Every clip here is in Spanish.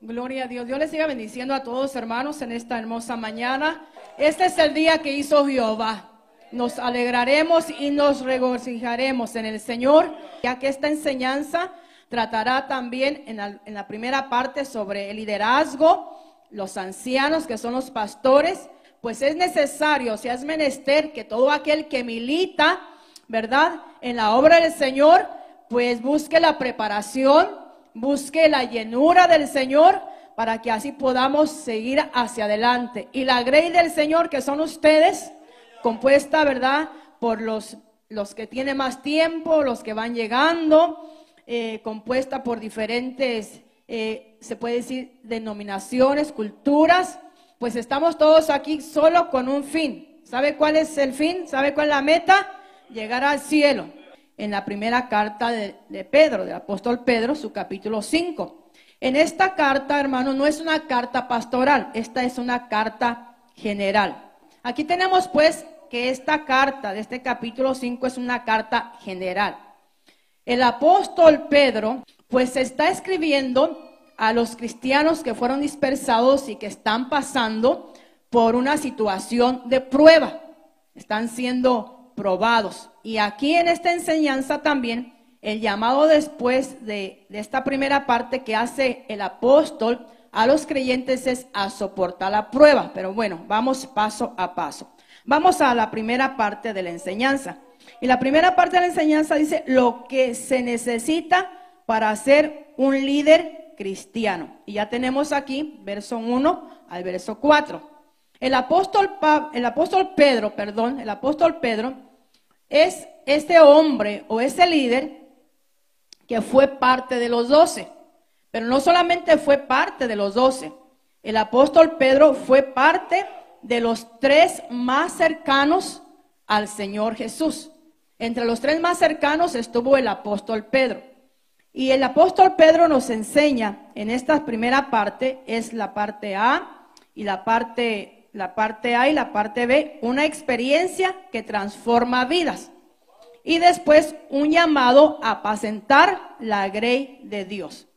Gloria a Dios. Dios les siga bendiciendo a todos hermanos en esta hermosa mañana. Este es el día que hizo Jehová. Nos alegraremos y nos regocijaremos en el Señor, ya que esta enseñanza tratará también en la, en la primera parte sobre el liderazgo, los ancianos que son los pastores, pues es necesario, si es menester, que todo aquel que milita, ¿verdad? En la obra del Señor, pues busque la preparación, busque la llenura del Señor para que así podamos seguir hacia adelante. Y la grey del Señor, que son ustedes, compuesta, ¿verdad? Por los, los que tienen más tiempo, los que van llegando, eh, compuesta por diferentes, eh, se puede decir, denominaciones, culturas, pues estamos todos aquí solo con un fin. ¿Sabe cuál es el fin? ¿Sabe cuál es la meta? Llegar al cielo. En la primera carta de, Pedro, del apóstol Pedro, su capítulo 5. En esta carta, hermano, no es una carta pastoral, esta es una carta general. Aquí tenemos pues que esta carta de este capítulo 5 es una carta general. El apóstol Pedro pues está escribiendo a los cristianos que fueron dispersados y que están pasando por una situación de prueba. Están siendo probados. Y aquí en esta enseñanza también, el llamado después de, esta primera parte que hace el apóstol a los creyentes es a soportar la prueba. Pero bueno, vamos paso a paso. Vamos a la primera parte de la enseñanza. Y la primera parte de la enseñanza dice lo que se necesita para ser un líder cristiano. Y ya tenemos aquí verso 1 al verso 4. El apóstol, el apóstol Pedro, perdón, el apóstol Pedro es este hombre o ese líder que fue parte de los doce. Pero no solamente fue parte de los doce, el apóstol Pedro fue parte de los tres más cercanos al Señor Jesús. Entre los tres más cercanos estuvo el apóstol Pedro. Y el apóstol Pedro nos enseña en esta primera parte, es la parte A y la parte, la parte A y la parte B, una experiencia que transforma vidas. Y después un llamado a apacentar la grey de Dios.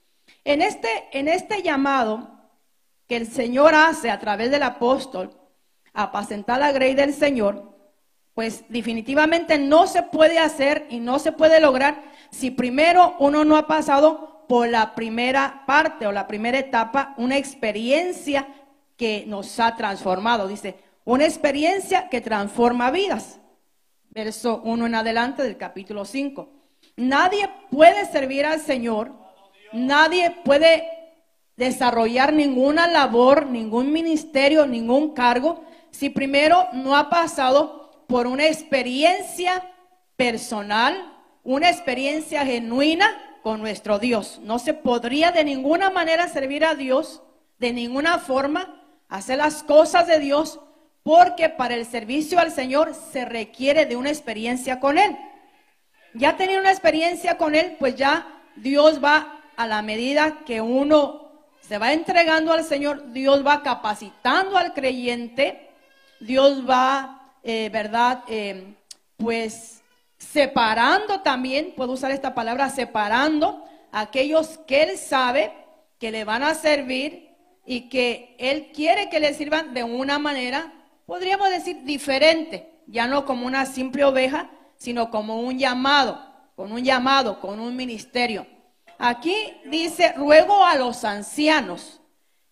En este, en este llamado que el Señor hace a través del apóstol, a apacentar la grey del Señor, pues definitivamente no se puede hacer y no se puede lograr si primero uno no ha pasado por la primera parte o la primera etapa, una experiencia que nos ha transformado. Dice, una experiencia que transforma vidas. Verso 1 en adelante del capítulo 5. Nadie puede servir al Señor, nadie puede desarrollar ninguna labor, ningún ministerio, ningún cargo, si primero no ha pasado por una experiencia personal, una experiencia genuina con nuestro Dios. No se podría de ninguna manera servir a Dios, de ninguna forma, hacer las cosas de Dios, porque para el servicio al Señor se requiere de una experiencia con Él. Ya tener una experiencia con Él, pues ya Dios va a la medida que uno se va entregando al Señor, Dios va capacitando al creyente, Dios va eh, ¿verdad? Eh, pues separando también, puedo usar esta palabra, separando aquellos que Él sabe que le van a servir y que Él quiere que le sirvan de una manera, podríamos decir, diferente, ya no como una simple oveja, sino como un llamado, con un llamado, con un ministerio. Aquí dice, ruego a los ancianos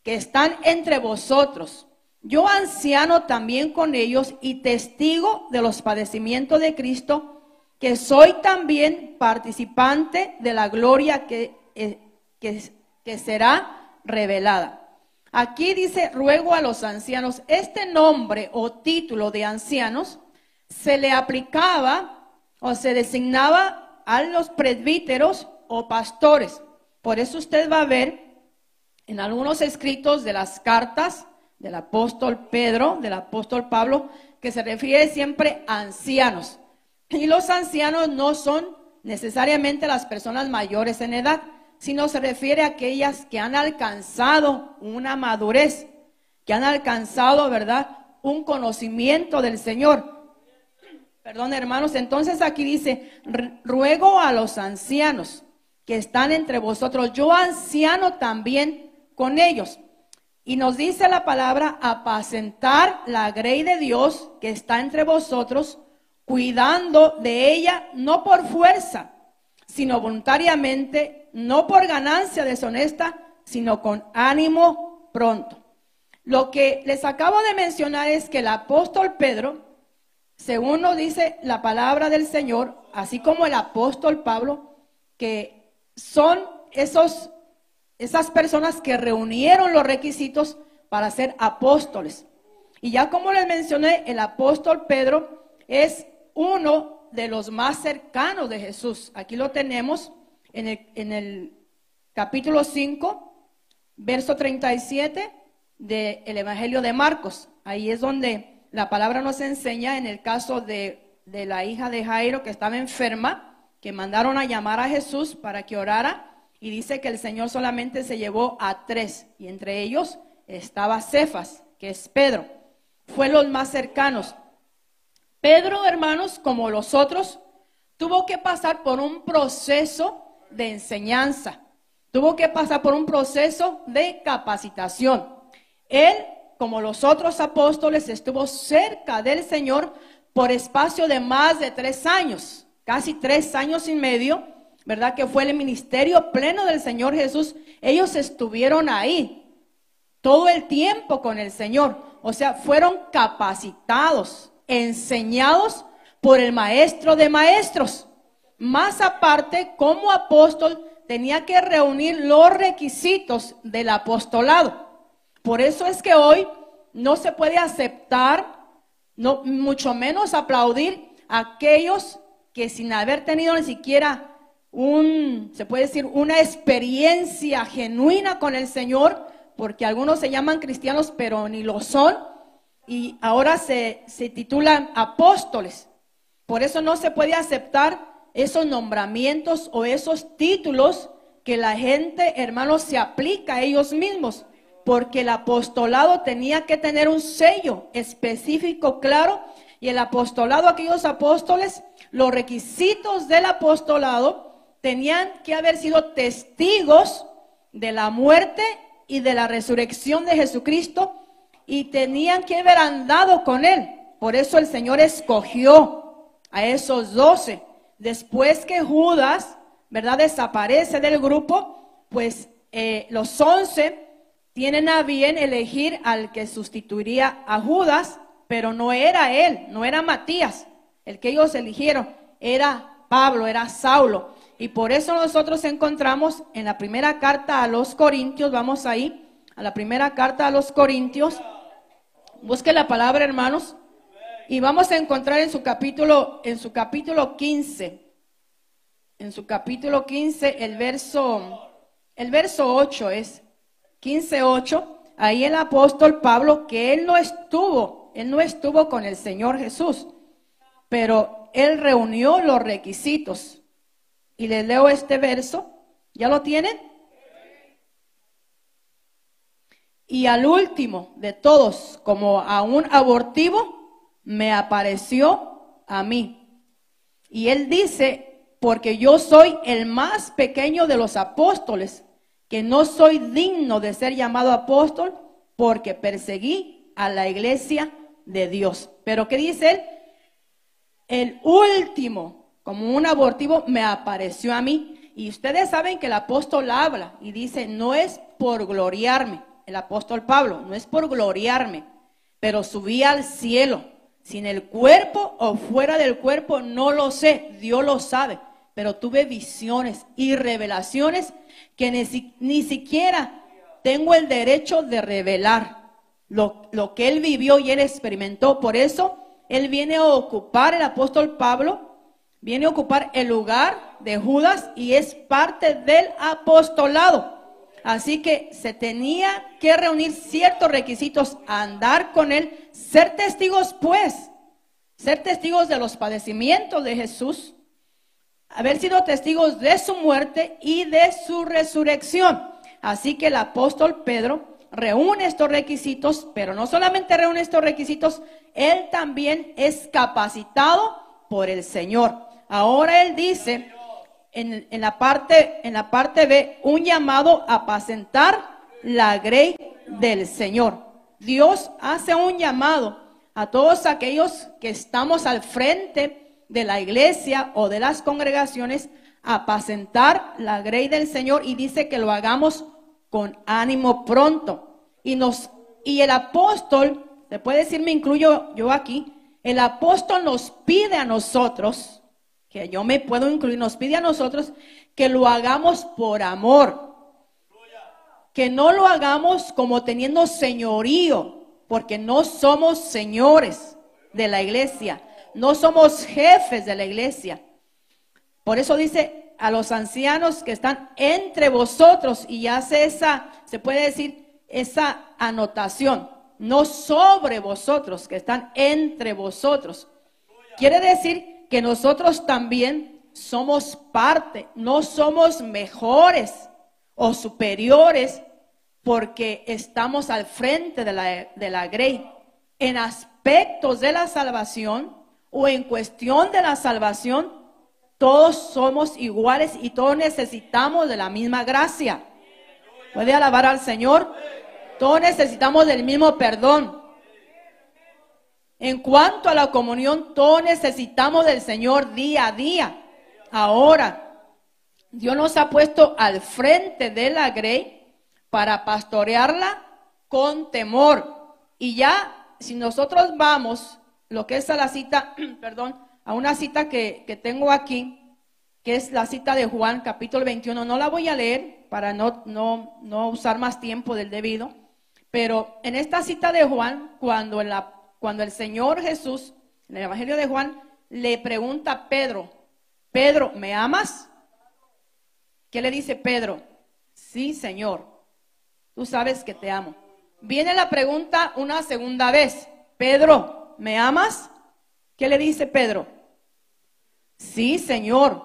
que están entre vosotros yo anciano también con ellos y testigo de los padecimientos de Cristo, que soy también participante de la gloria que, eh, que, será revelada. Aquí dice, ruego a los ancianos, este nombre o título de ancianos se le aplicaba o se designaba a los presbíteros o pastores. Por eso usted va a ver en algunos escritos de las cartas del apóstol Pedro, del apóstol Pablo, que se refiere siempre a ancianos. Y los ancianos no son necesariamente las personas mayores en edad, sino se refiere a aquellas que han alcanzado una madurez, que han alcanzado, ¿verdad?, un conocimiento del Señor. Perdón, hermanos, entonces aquí dice, ruego a los ancianos que están entre vosotros, yo anciano también con ellos. Y nos dice la palabra apacentar la grey de Dios que está entre vosotros, cuidando de ella no por fuerza, sino voluntariamente, no por ganancia deshonesta, sino con ánimo pronto. Lo que les acabo de mencionar es que el apóstol Pedro, según nos dice la palabra del Señor, así como el apóstol Pablo, que son esos, esas personas que reunieron los requisitos para ser apóstoles. Y ya como les mencioné, el apóstol Pedro es uno de los más cercanos de Jesús. Aquí lo tenemos en el, en el capítulo 5, verso 37 del Evangelio de Marcos. Ahí es donde la palabra nos enseña en el caso de, de la hija de Jairo que estaba enferma, que mandaron a llamar a Jesús para que orara. Y dice que el Señor solamente se llevó a tres, y entre ellos estaba Cefas, que es Pedro. Fue los más cercanos. Pedro, hermanos, como los otros, tuvo que pasar por un proceso de enseñanza, tuvo que pasar por un proceso de capacitación. Él, como los otros apóstoles, estuvo cerca del Señor por espacio de más de tres años, casi tres años y medio, ¿verdad? Que fue el ministerio pleno del Señor Jesús. Ellos estuvieron ahí todo el tiempo con el Señor, o sea, fueron capacitados enseñados por el maestro de maestros. Más aparte, como apóstol, tenía que reunir los requisitos del apostolado. Por eso es que hoy no se puede aceptar, no, mucho menos aplaudir a aquellos que sin haber tenido ni siquiera un, se puede decir, una experiencia genuina con el Señor, porque algunos se llaman cristianos, pero ni lo son, y ahora se, titulan apóstoles. Por eso no se puede aceptar esos nombramientos o esos títulos que la gente, hermanos, se aplica a ellos mismos, porque el apostolado tenía que tener un sello específico, claro, y el apostolado, aquellos apóstoles, los requisitos del apostolado tenían que haber sido testigos de la muerte y de la resurrección de Jesucristo y tenían que haber andado con él. Por eso el Señor escogió a esos doce. Después que Judas, ¿verdad?, desaparece del grupo, pues eh, los once tienen a bien elegir al que sustituiría a Judas, pero no era él, no era Matías, el que ellos eligieron, era Pablo, era Saulo. Y por eso nosotros encontramos en la primera carta a los Corintios, vamos ahí, a la primera carta a los Corintios, Busque la palabra, hermanos, y vamos a encontrar en su capítulo, en su capítulo 15, en su capítulo 15, el verso, el verso 8 es 15, 8. Ahí el apóstol Pablo, que él no estuvo, él no estuvo con el Señor Jesús, pero él reunió los requisitos. Y les leo este verso. ¿Ya lo tienen? Y al último de todos, como a un abortivo, me apareció a mí. Y él dice, porque yo soy el más pequeño de los apóstoles, que no soy digno de ser llamado apóstol, porque perseguí a la iglesia de Dios. Pero ¿qué dice él? El último, como un abortivo, me apareció a mí. Y ustedes saben que el apóstol habla y dice, no es por gloriarme el apóstol Pablo, no es por gloriarme, pero subí al cielo, sin el cuerpo o fuera del cuerpo, no lo sé, Dios lo sabe, pero tuve visiones y revelaciones que ni, siquiera tengo el derecho de revelar lo, lo que él vivió y él experimentó. Por eso él viene a ocupar, el apóstol Pablo, viene a ocupar el lugar de Judas y es parte del apostolado. Así que se tenía que reunir ciertos requisitos, andar con Él, ser testigos pues, ser testigos de los padecimientos de Jesús, haber sido testigos de su muerte y de su resurrección. Así que el apóstol Pedro reúne estos requisitos, pero no solamente reúne estos requisitos, él también es capacitado por el Señor. Ahora él dice, en, la parte, en la parte B, un llamado a apacentar la grey del Señor. Dios hace un llamado a todos aquellos que estamos al frente de la iglesia o de las congregaciones a apacentar la grey del Señor y dice que lo hagamos con ánimo pronto. Y nos y el apóstol, se puede decir, me incluyo yo aquí, el apóstol nos pide a nosotros, que yo me puedo incluir, nos pide a nosotros que lo hagamos por amor. Que no lo hagamos como teniendo señorío, porque no somos señores de la iglesia, no somos jefes de la iglesia. Por eso dice a los ancianos que están entre vosotros y hace esa, se puede decir, esa anotación, no sobre vosotros, que están entre vosotros. Quiere decir que nosotros también somos parte, no somos mejores o superiores porque estamos al frente de la, de la grey. En aspectos de la salvación o en cuestión de la salvación, todos somos iguales y todos necesitamos de la misma gracia. ¿Puede alabar al Señor? Todos necesitamos del mismo perdón. En cuanto a la comunión, todos necesitamos del Señor día a día. Ahora, Dios nos ha puesto al frente de la grey para pastorearla con temor. Y ya, si nosotros vamos, lo que es a la cita, perdón, a una cita que, que tengo aquí, que es la cita de Juan, capítulo 21, no la voy a leer para no, no, no usar más tiempo del debido. Pero en esta cita de Juan, cuando, la, cuando el Señor Jesús, en el Evangelio de Juan, le pregunta a Pedro, Pedro, ¿me amas? ¿Qué le dice Pedro? Sí, Señor, tú sabes que te amo. Viene la pregunta una segunda vez, Pedro, ¿me amas? ¿Qué le dice Pedro? Sí, Señor,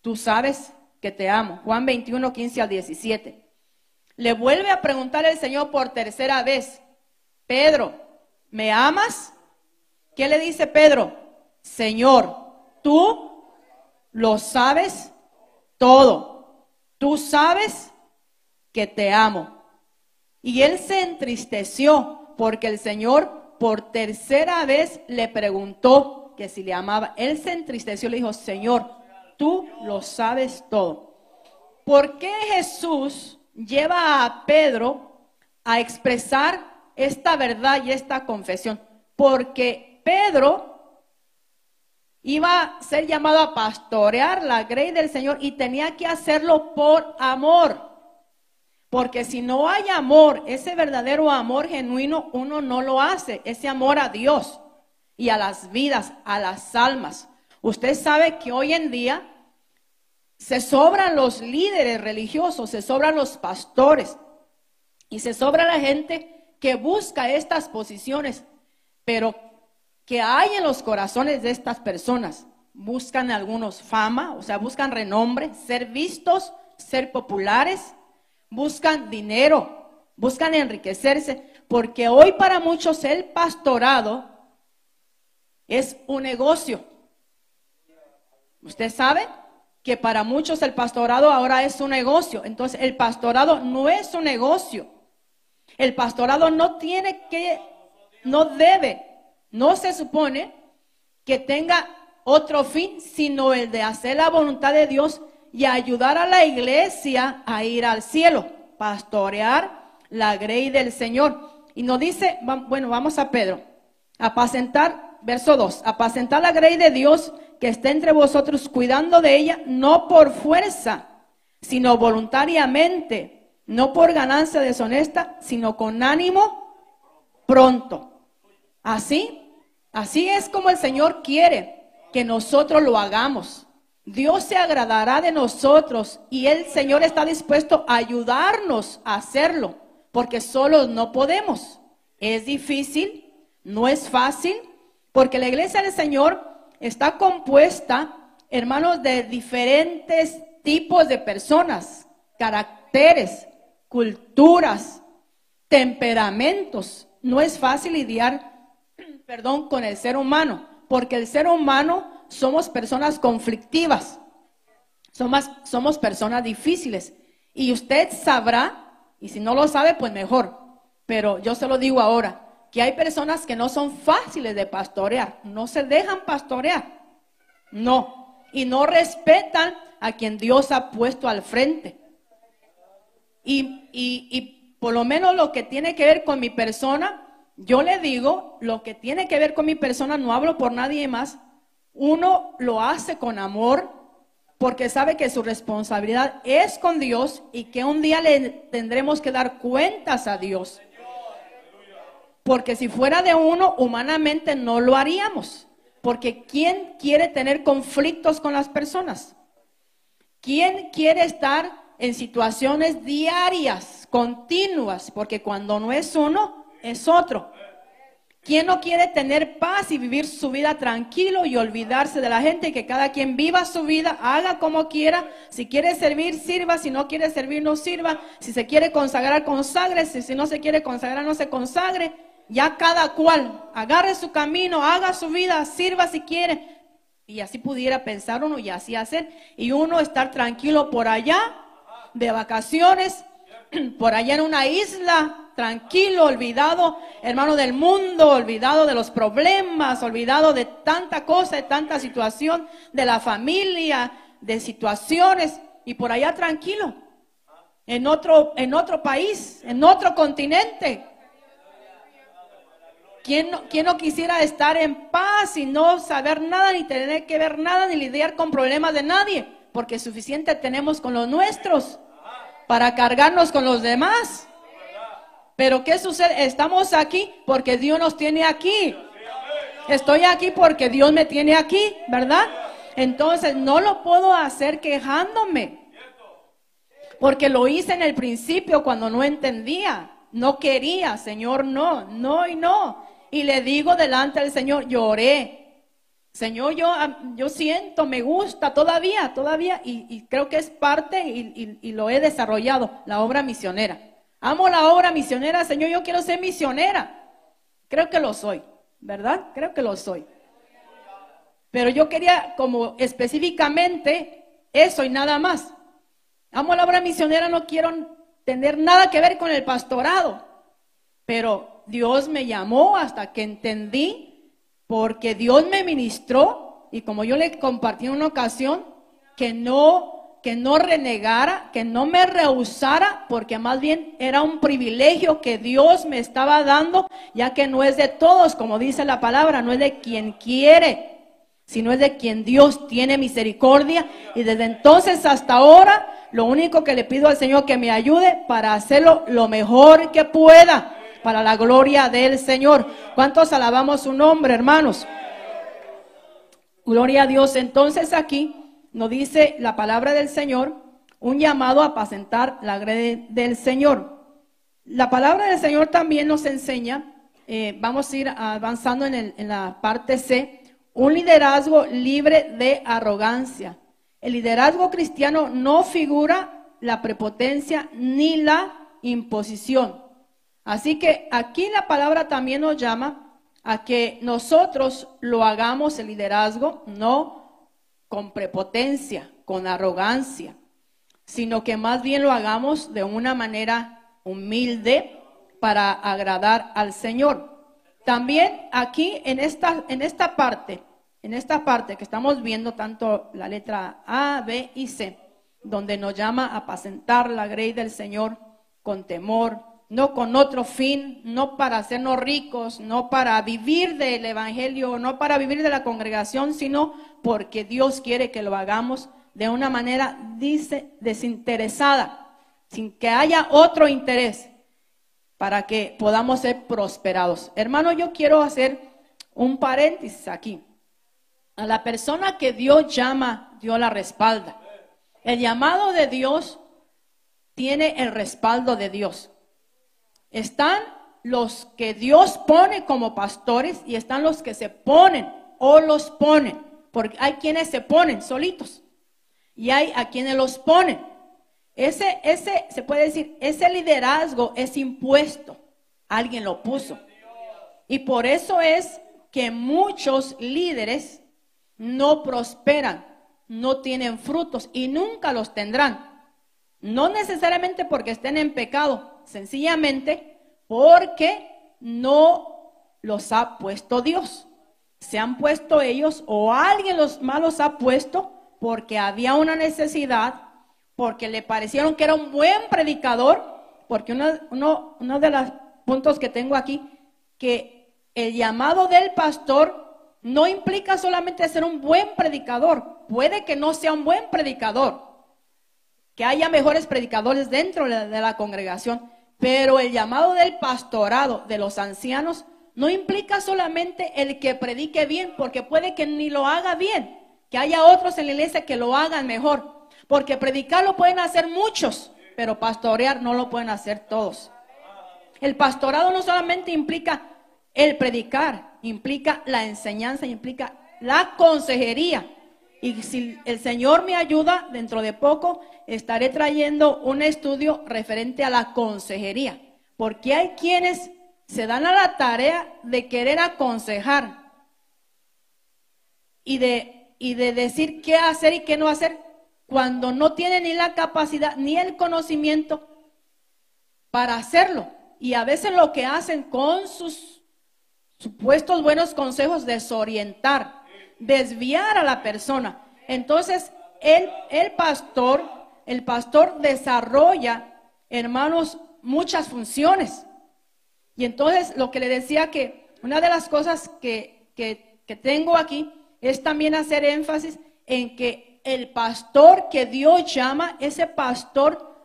tú sabes que te amo. Juan 21, 15 al 17. Le vuelve a preguntar el Señor por tercera vez, Pedro, ¿me amas? ¿Qué le dice Pedro? Señor, tú lo sabes todo. Tú sabes que te amo. Y él se entristeció porque el Señor por tercera vez le preguntó que si le amaba. Él se entristeció y le dijo, Señor, tú lo sabes todo. ¿Por qué Jesús lleva a Pedro a expresar esta verdad y esta confesión, porque Pedro iba a ser llamado a pastorear la grey del Señor y tenía que hacerlo por amor. Porque si no hay amor, ese verdadero amor genuino, uno no lo hace, ese amor a Dios y a las vidas, a las almas. Usted sabe que hoy en día se sobran los líderes religiosos, se sobran los pastores y se sobra la gente que busca estas posiciones, pero que hay en los corazones de estas personas. Buscan algunos fama, o sea, buscan renombre, ser vistos, ser populares, buscan dinero, buscan enriquecerse, porque hoy para muchos el pastorado es un negocio. ¿Usted sabe? que para muchos el pastorado ahora es un negocio. Entonces, el pastorado no es un negocio. El pastorado no tiene que, no debe, no se supone que tenga otro fin, sino el de hacer la voluntad de Dios y ayudar a la iglesia a ir al cielo, pastorear la grey del Señor. Y nos dice, bueno, vamos a Pedro, apacentar, verso 2, apacentar la grey de Dios que esté entre vosotros cuidando de ella, no por fuerza, sino voluntariamente, no por ganancia deshonesta, sino con ánimo pronto. Así, así es como el Señor quiere que nosotros lo hagamos. Dios se agradará de nosotros y el Señor está dispuesto a ayudarnos a hacerlo, porque solos no podemos. Es difícil, no es fácil, porque la iglesia del Señor está compuesta, hermanos, de diferentes tipos de personas, caracteres, culturas, temperamentos. No es fácil lidiar, perdón, con el ser humano, porque el ser humano somos personas conflictivas, somos, personas difíciles. Y usted sabrá Y si no lo sabe, pues mejor. Pero yo se lo digo ahora, que hay personas que no son fáciles de pastorear, no se dejan pastorear. No. Y no respetan a quien Dios ha puesto al frente. Y, y, por lo menos lo que tiene que ver con mi persona, yo le digo, lo que tiene que ver con mi persona, no hablo por nadie más, uno lo hace con amor porque sabe que su responsabilidad es con Dios y que un día le tendremos que dar cuentas a Dios. Porque si fuera de uno, humanamente no lo haríamos. Porque ¿quién quiere tener conflictos con las personas? ¿Quién quiere estar en situaciones diarias, continuas? Porque cuando no es uno, es otro. ¿Quién no quiere tener paz y vivir su vida tranquilo y olvidarse de la gente y que cada quien viva su vida, haga como quiera? Si quiere servir, sirva. Si no quiere servir, no sirva. Si se quiere consagrar, consagre. Si, no se quiere consagrar, no se consagre. Ya cada cual agarre su camino, haga su vida, sirva si quiere. Y así pudiera pensar uno y así hacer. Y uno estar tranquilo por allá, de vacaciones, por allá en una isla, tranquilo, olvidado, hermano del mundo, olvidado de los problemas, olvidado de tanta cosa, de tanta situación, de la familia, de situaciones, y por allá tranquilo, en otro, en otro país, en otro continente. ¿Quién no, ¿Quién no, quisiera estar en paz y no saber nada, ni tener que ver nada, ni lidiar con problemas de nadie? Porque suficiente tenemos con los nuestros para cargarnos con los demás. Pero ¿qué sucede? Estamos aquí porque Dios nos tiene aquí. Estoy aquí porque Dios me tiene aquí, ¿verdad? Entonces no lo puedo hacer quejándome. Porque lo hice en el principio cuando no entendía, no quería, Señor, no, no y no. Y le digo delante del Señor, lloré. Señor, yo, yo siento, me gusta todavía, todavía, y, creo que es parte y, y lo he desarrollado, la obra misionera. Amo la obra misionera, Señor, yo quiero ser misionera. Creo que lo soy, ¿verdad? Creo que lo soy. Pero yo quería como específicamente eso y nada más. Amo la obra misionera, no quiero tener nada que ver con el pastorado. Pero Dios me llamó hasta que entendí, porque Dios me ministró, y como yo le compartí en una ocasión, que no que no renegara, que no me rehusara, porque más bien era un privilegio que Dios me estaba dando, ya que no es de todos, como dice la palabra, no es de quien quiere, sino es de quien Dios tiene misericordia. Y desde entonces hasta ahora, lo único que le pido al Señor que me ayude para hacerlo lo mejor que pueda, para la gloria del Señor. ¿Cuántos alabamos su nombre, hermanos? Gloria a Dios. Entonces aquí nos dice la palabra del Señor, un llamado a apacentar la grede del Señor. La palabra del Señor también nos enseña, eh, vamos a ir avanzando en, en la parte C, un liderazgo libre de arrogancia. El liderazgo cristiano no figura la prepotencia ni la imposición. Así que aquí la palabra también nos llama a que nosotros lo hagamos el liderazgo, no con prepotencia, con arrogancia, sino que más bien lo hagamos de una manera humilde para agradar al Señor. También aquí en esta, en esta parte, en esta parte que estamos viendo tanto la letra A, B y C, donde nos llama a apacentar la grey del Señor con temor, no con otro fin, no para hacernos ricos, no para vivir del Evangelio, no para vivir de la congregación, sino porque Dios quiere que lo hagamos de una manera dice, desinteresada, sin que haya otro interés, para que podamos ser prosperados. Hermano, yo quiero hacer un paréntesis aquí. A la persona que Dios llama, Dios la respalda. El llamado de Dios tiene el respaldo de Dios. Están los que Dios pone como pastores y están los que se ponen o los ponen. Porque hay quienes se ponen solitos y hay a quienes los ponen. Ese, ese, se puede decir, ese liderazgo es impuesto. Alguien lo puso. Y por eso es que muchos líderes no prosperan, no tienen frutos y nunca los tendrán. No necesariamente porque estén en pecado, sencillamente porque no los ha puesto Dios. Se han puesto ellos o alguien los malos ha puesto porque había una necesidad, porque le parecieron que era un buen predicador, porque uno, uno, uno de los puntos que tengo aquí, que el llamado del pastor no implica solamente ser un buen predicador, puede que no sea un buen predicador, que haya mejores predicadores dentro de la congregación, pero el llamado del pastorado de los ancianos no implica solamente el que predique bien, porque puede que ni lo haga bien, que haya otros en la iglesia que lo hagan mejor, porque predicar lo pueden hacer muchos, pero pastorear no lo pueden hacer todos. El pastorado no solamente implica el predicar, implica la enseñanza, implica la consejería. Y si el Señor me ayuda, dentro de poco estaré trayendo un estudio referente a la consejería. Porque hay quienes se dan a la tarea de querer aconsejar y de, y de decir qué hacer y qué no hacer cuando no tienen ni la capacidad ni el conocimiento para hacerlo. Y a veces lo que hacen con sus supuestos buenos consejos, desorientar, desviar a la persona. Entonces, el, el pastor, el pastor desarrolla, hermanos, muchas funciones. Y entonces lo que le decía que una de las cosas que, que, que tengo aquí es también hacer énfasis en que el pastor que Dios llama, ese pastor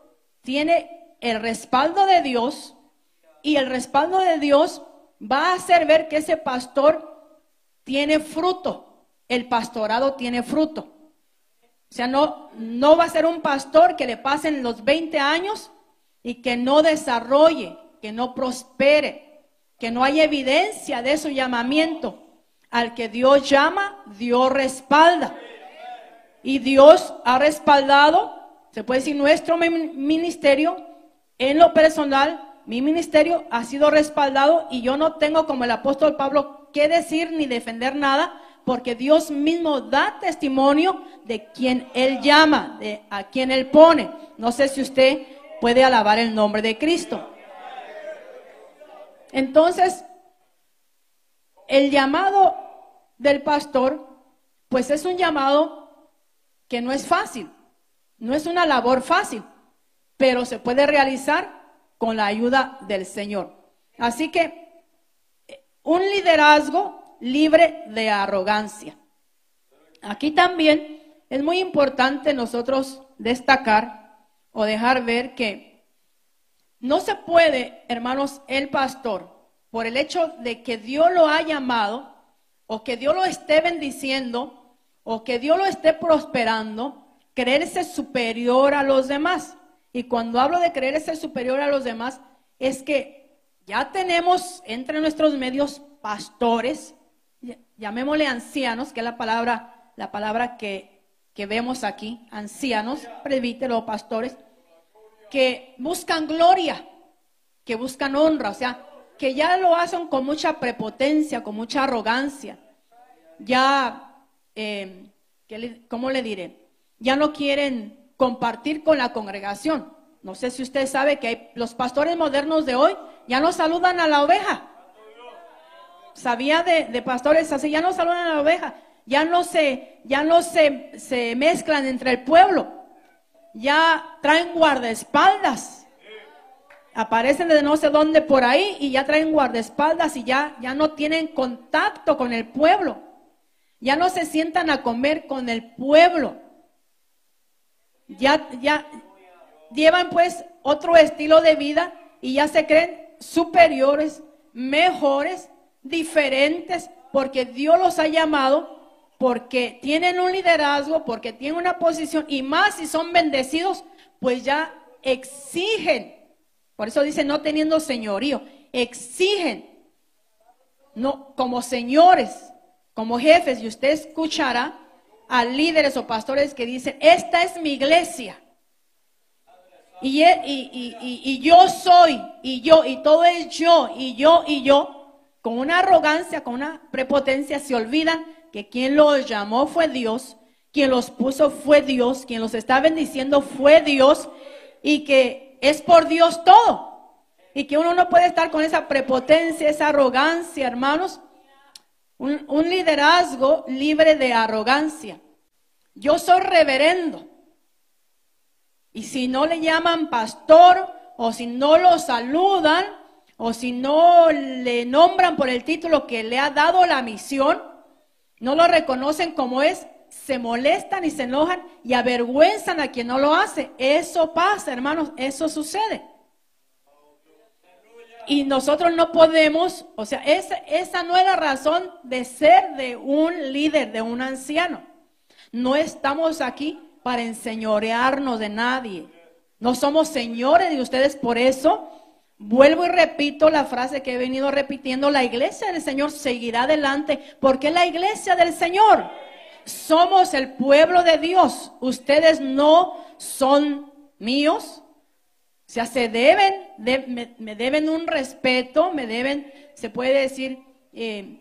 tiene el respaldo de Dios y el respaldo de Dios va a hacer ver que ese pastor tiene fruto. El pastorado tiene fruto. O sea, no, no va a ser un pastor que le pasen los 20 años y que no desarrolle, que no prospere, que no haya evidencia de su llamamiento. Al que Dios llama, Dios respalda. Y Dios ha respaldado, se puede decir, nuestro ministerio en lo personal mi ministerio ha sido respaldado y yo no tengo como el apóstol Pablo que decir ni defender nada, porque Dios mismo da testimonio de quien Él llama, de a quien Él pone. No sé si usted puede alabar el nombre de Cristo. Entonces, el llamado del pastor, pues es un llamado que no es fácil, no es una labor fácil, pero se puede realizar con la ayuda del Señor. Así que un liderazgo libre de arrogancia. Aquí también es muy importante nosotros destacar o dejar ver que no se puede, hermanos, el pastor, por el hecho de que Dios lo ha llamado o que Dios lo esté bendiciendo o que Dios lo esté prosperando, creerse superior a los demás. Y cuando hablo de creer ser superior a los demás, es que ya tenemos entre nuestros medios pastores, llamémosle ancianos, que es la palabra, la palabra que, que vemos aquí, ancianos, presbíteros, pastores, que buscan gloria, que buscan honra, o sea, que ya lo hacen con mucha prepotencia, con mucha arrogancia. Ya, eh, ¿cómo le diré? Ya no quieren compartir con la congregación. No sé si usted sabe que los pastores modernos de hoy ya no saludan a la oveja. Sabía de, pastores así, ya no saludan a la oveja, ya no se, ya no se, se mezclan entre el pueblo, ya traen guardaespaldas. Aparecen de no sé dónde por ahí y ya traen guardaespaldas y ya, ya no tienen contacto con el pueblo. Ya no se sientan a comer con el pueblo ya, ya llevan pues otro estilo de vida y ya se creen superiores, mejores, diferentes, porque Dios los ha llamado, porque tienen un liderazgo, porque tienen una posición y más si son bendecidos, pues ya exigen. Por eso dice no teniendo señorío, exigen no como señores, como jefes y usted escuchará a líderes o pastores que dicen, esta es mi iglesia. Y, y, yo soy, y yo, y todo es yo, y yo, y yo, con una arrogancia, con una prepotencia, se olvidan que quien los llamó fue Dios, quien los puso fue Dios, quien los está bendiciendo fue Dios, y que es por Dios todo. Y que uno no puede estar con esa prepotencia, esa arrogancia, hermanos. Un, un liderazgo libre de arrogancia. Yo soy reverendo. Y si no le llaman pastor o si no lo saludan o si no le nombran por el título que le ha dado la misión, no lo reconocen como es, se molestan y se enojan y avergüenzan a quien no lo hace. Eso pasa, hermanos, eso sucede. Y nosotros no podemos, o sea, esa, esa no es la razón de ser de un líder, de un anciano. No estamos aquí para enseñorearnos de nadie. No somos señores de ustedes, por eso vuelvo y repito la frase que he venido repitiendo, la iglesia del Señor seguirá adelante, porque la iglesia del Señor somos el pueblo de Dios. Ustedes no son míos. O sea, se deben, me, deben un respeto, me deben, se puede decir, eh,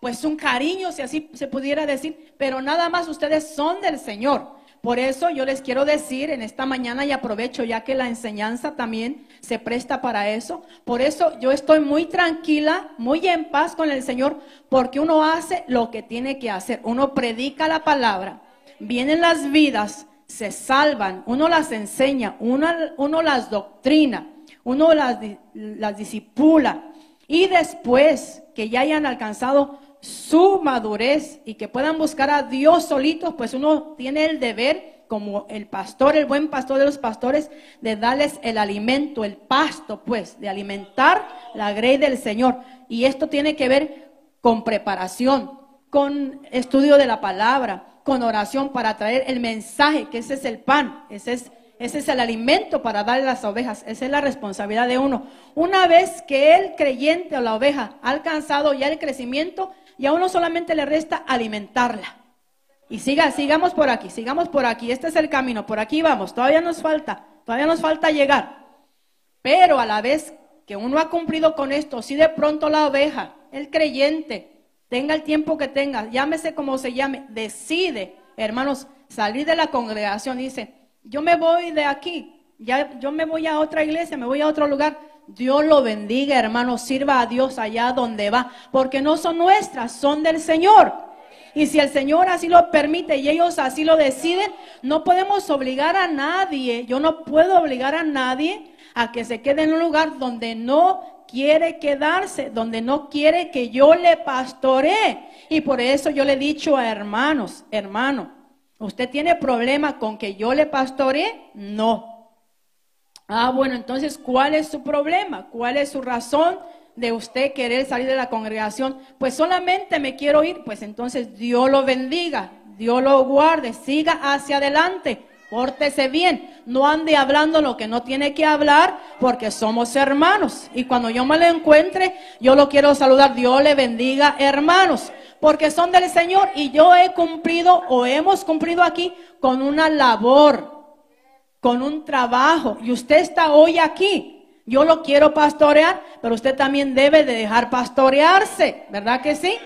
pues un cariño, si así se pudiera decir, pero nada más ustedes son del Señor. Por eso yo les quiero decir en esta mañana y aprovecho ya que la enseñanza también se presta para eso. Por eso yo estoy muy tranquila, muy en paz con el Señor, porque uno hace lo que tiene que hacer. Uno predica la palabra, vienen las vidas, se salvan, uno las enseña, uno, uno las doctrina, uno las, las disipula. Y después que ya hayan alcanzado su madurez y que puedan buscar a Dios solitos, pues uno tiene el deber, como el pastor, el buen pastor de los pastores, de darles el alimento, el pasto, pues, de alimentar la grey del Señor. Y esto tiene que ver con preparación, con estudio de la palabra, con oración para traer el mensaje, que ese es el pan, ese es, ese es el alimento para darle a las ovejas, esa es la responsabilidad de uno. Una vez que el creyente o la oveja ha alcanzado ya el crecimiento, y a uno solamente le resta alimentarla. Y siga, sigamos por aquí, sigamos por aquí. Este es el camino, por aquí vamos. Todavía nos falta, todavía nos falta llegar. Pero a la vez que uno ha cumplido con esto, si de pronto la oveja, el creyente, tenga el tiempo que tenga, llámese como se llame, decide, hermanos, salir de la congregación, dice, yo me voy de aquí, ya yo me voy a otra iglesia, me voy a otro lugar, Dios lo bendiga, hermano. Sirva a Dios allá donde va, porque no son nuestras, son del Señor. Y si el Señor así lo permite y ellos así lo deciden, no podemos obligar a nadie. Yo no puedo obligar a nadie a que se quede en un lugar donde no quiere quedarse, donde no quiere que yo le pastoree. Y por eso yo le he dicho a hermanos, hermano, ¿usted tiene problema con que yo le pastoree? No. Ah, bueno, entonces, ¿cuál es su problema? ¿Cuál es su razón de usted querer salir de la congregación? Pues solamente me quiero ir, pues entonces Dios lo bendiga, Dios lo guarde, siga hacia adelante, pórtese bien, no ande hablando lo que no tiene que hablar, porque somos hermanos. Y cuando yo me lo encuentre, yo lo quiero saludar, Dios le bendiga, hermanos, porque son del Señor y yo he cumplido o hemos cumplido aquí con una labor con un trabajo y usted está hoy aquí. Yo lo quiero pastorear, pero usted también debe de dejar pastorearse, ¿verdad que sí?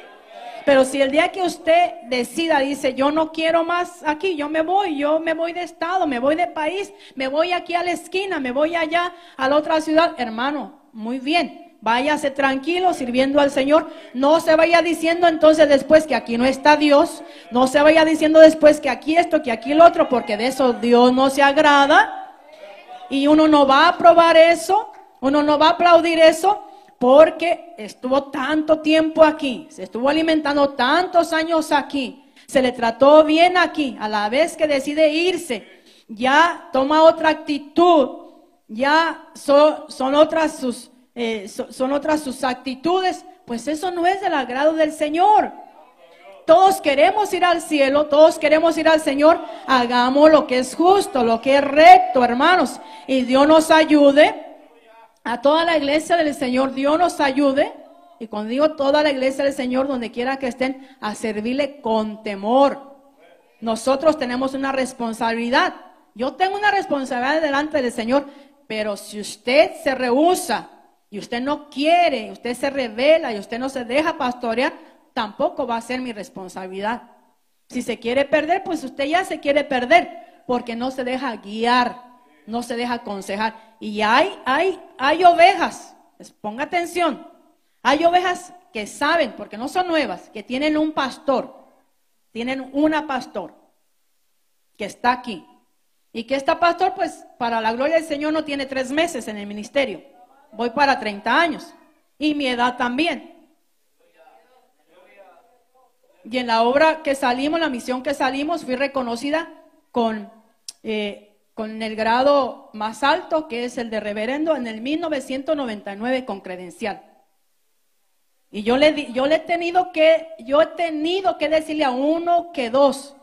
Pero si el día que usted decida, dice, yo no quiero más aquí, yo me voy, yo me voy de estado, me voy de país, me voy aquí a la esquina, me voy allá a la otra ciudad, hermano, muy bien váyase tranquilo sirviendo al Señor. No se vaya diciendo entonces después que aquí no está Dios. No se vaya diciendo después que aquí esto, que aquí lo otro, porque de eso Dios no se agrada. Y uno no va a aprobar eso, uno no va a aplaudir eso, porque estuvo tanto tiempo aquí, se estuvo alimentando tantos años aquí, se le trató bien aquí, a la vez que decide irse, ya toma otra actitud, ya son otras sus eh, son otras sus actitudes, pues eso no es del agrado del Señor. Todos queremos ir al cielo, todos queremos ir al Señor. Hagamos lo que es justo, lo que es recto, hermanos. Y Dios nos ayude. A toda la iglesia del Señor, Dios nos ayude. Y cuando digo toda la iglesia del Señor, donde quiera que estén, a servirle con temor. Nosotros tenemos una responsabilidad. Yo tengo una responsabilidad delante del Señor. Pero si usted se rehúsa y usted no quiere, usted se revela y usted no se deja pastorear, tampoco va a ser mi responsabilidad. Si se quiere perder, pues usted ya se quiere perder porque no se deja guiar, no se deja aconsejar. Y hay, hay, hay ovejas, pues, ponga atención, hay ovejas que saben, porque no son nuevas, que tienen un pastor, tienen una pastor que está aquí. Y que esta pastor, pues, para la gloria del Señor no tiene tres meses en el ministerio. Voy para 30 años. Y mi edad también. Y en la obra que salimos, la misión que salimos, fui reconocida con, eh, con el grado más alto, que es el de reverendo, en el 1999 con credencial. Y yo le, yo le he tenido que, yo he tenido que decirle a uno que dos.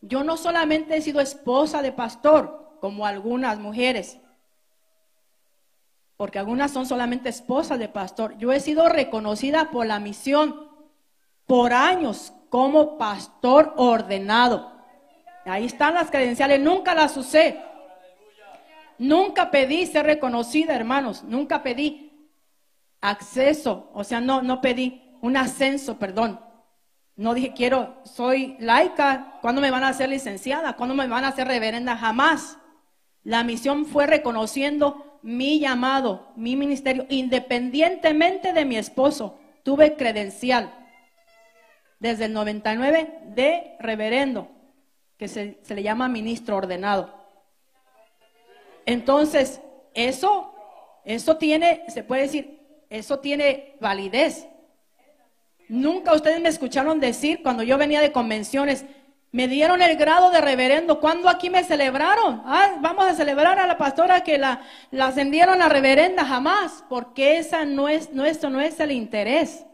Yo no solamente he sido esposa de pastor, como algunas mujeres, porque algunas son solamente esposas de pastor. Yo he sido reconocida por la misión por años como pastor ordenado. Ahí están las credenciales, nunca las usé. Nunca pedí ser reconocida, hermanos, nunca pedí acceso, o sea, no, no pedí un ascenso, perdón. No dije, quiero, soy laica, ¿cuándo me van a hacer licenciada? ¿Cuándo me van a hacer reverenda? Jamás. La misión fue reconociendo mi llamado, mi ministerio, independientemente de mi esposo. Tuve credencial desde el 99 de reverendo, que se, le llama ministro ordenado. Entonces, eso, eso tiene, se puede decir, eso tiene validez. Nunca ustedes me escucharon decir cuando yo venía de convenciones, me dieron el grado de reverendo. ¿Cuándo aquí me celebraron? Ah, vamos a celebrar a la pastora que la, la ascendieron a reverenda. Jamás, porque esa no es, nuestro no es el interés.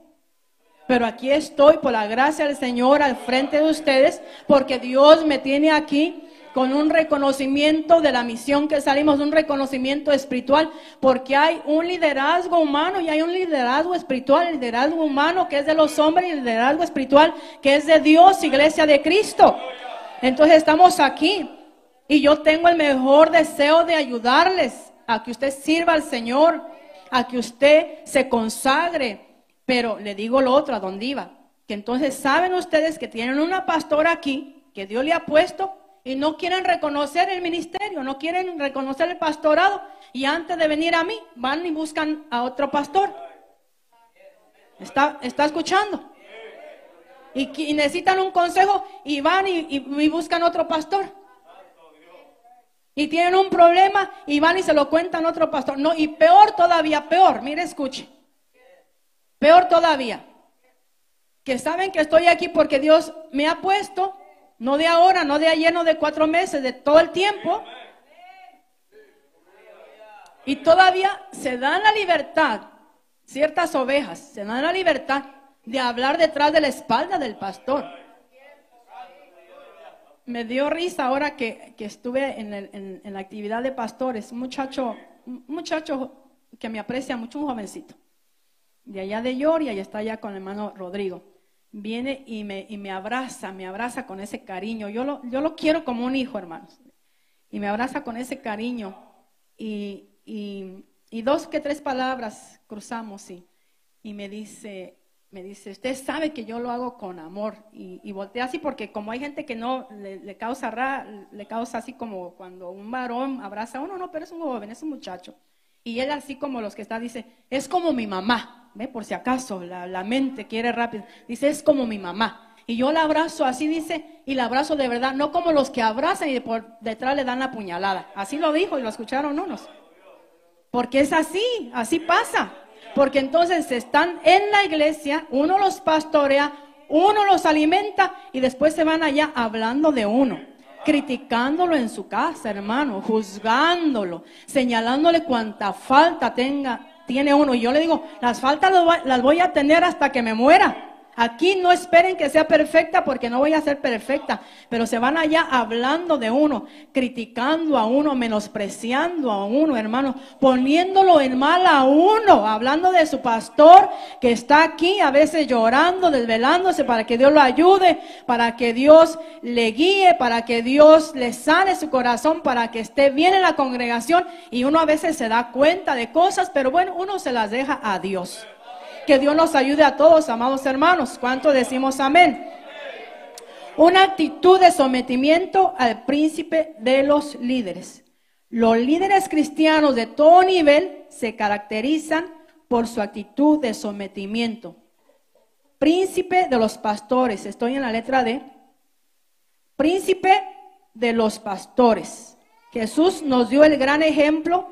Pero aquí estoy por la gracia del Señor al frente de ustedes, porque Dios me tiene aquí con un reconocimiento de la misión que salimos, un reconocimiento espiritual, porque hay un liderazgo humano y hay un liderazgo espiritual, liderazgo humano que es de los hombres y liderazgo espiritual que es de Dios, iglesia de Cristo. Entonces estamos aquí y yo tengo el mejor deseo de ayudarles a que usted sirva al Señor, a que usted se consagre, pero le digo lo otro, a dónde iba. Que entonces saben ustedes que tienen una pastora aquí que Dios le ha puesto y no quieren reconocer el ministerio, no quieren reconocer el pastorado y antes de venir a mí van y buscan a otro pastor. ¿Está, está escuchando? Y, necesitan un consejo y van y, y buscan otro pastor. Y tienen un problema y van y se lo cuentan a otro pastor. No, y peor todavía, peor, mire, escuche. Peor todavía, que saben que estoy aquí porque Dios me ha puesto, no de ahora, no de ayer, no de cuatro meses, de todo el tiempo. Y todavía se dan la libertad, ciertas ovejas, se dan la libertad de hablar detrás de la espalda del pastor. Me dio risa ahora que, estuve en, en, la actividad de pastores, un muchacho, un muchacho que me aprecia mucho, un jovencito de allá de Lloria y está allá con el hermano Rodrigo. Viene y me, y me abraza, me abraza con ese cariño. Yo lo, yo lo quiero como un hijo, hermanos. Y me abraza con ese cariño. Y, y, dos que tres palabras cruzamos y, y me dice, me dice, usted sabe que yo lo hago con amor. Y, y voltea así porque como hay gente que no le, causa ra, le causa así como cuando un varón abraza a uno, no, pero es un joven, es un muchacho. Y él así como los que está, dice, es como mi mamá. ¿Ve? Por si acaso la, mente quiere rápido. Dice, es como mi mamá. Y yo la abrazo así, dice, y la abrazo de verdad, no como los que abrazan y por detrás le dan la puñalada. Así lo dijo y lo escucharon unos. Porque es así, así pasa. Porque entonces están en la iglesia, uno los pastorea, uno los alimenta y después se van allá hablando de uno criticándolo en su casa, hermano, juzgándolo, señalándole cuánta falta tenga, tiene uno. Y yo le digo, las faltas las voy a tener hasta que me muera. Aquí no esperen que sea perfecta porque no voy a ser perfecta, pero se van allá hablando de uno, criticando a uno, menospreciando a uno, hermano, poniéndolo en mal a uno, hablando de su pastor que está aquí a veces llorando, desvelándose para que Dios lo ayude, para que Dios le guíe, para que Dios le sane su corazón, para que esté bien en la congregación y uno a veces se da cuenta de cosas, pero bueno, uno se las deja a Dios. Que Dios nos ayude a todos, amados hermanos. ¿Cuánto decimos amén? Una actitud de sometimiento al príncipe de los líderes. Los líderes cristianos de todo nivel se caracterizan por su actitud de sometimiento. Príncipe de los pastores, estoy en la letra D. Príncipe de los pastores. Jesús nos dio el gran ejemplo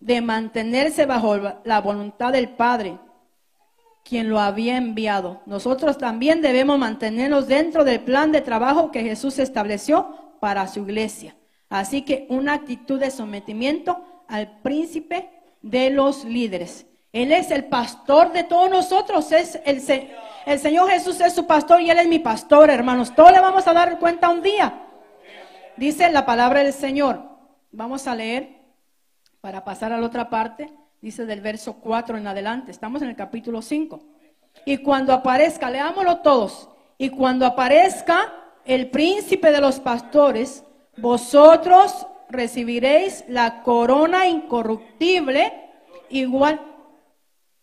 de mantenerse bajo la voluntad del Padre, quien lo había enviado. Nosotros también debemos mantenernos dentro del plan de trabajo que Jesús estableció para su iglesia. Así que una actitud de sometimiento al príncipe de los líderes. Él es el pastor de todos nosotros. Es el, el Señor Jesús es su pastor y Él es mi pastor, hermanos. Todos le vamos a dar cuenta un día. Dice la palabra del Señor. Vamos a leer para pasar a la otra parte. Dice del verso 4 en adelante. Estamos en el capítulo 5. Y cuando aparezca, leámoslo todos. Y cuando aparezca el príncipe de los pastores, vosotros recibiréis la corona incorruptible, igual,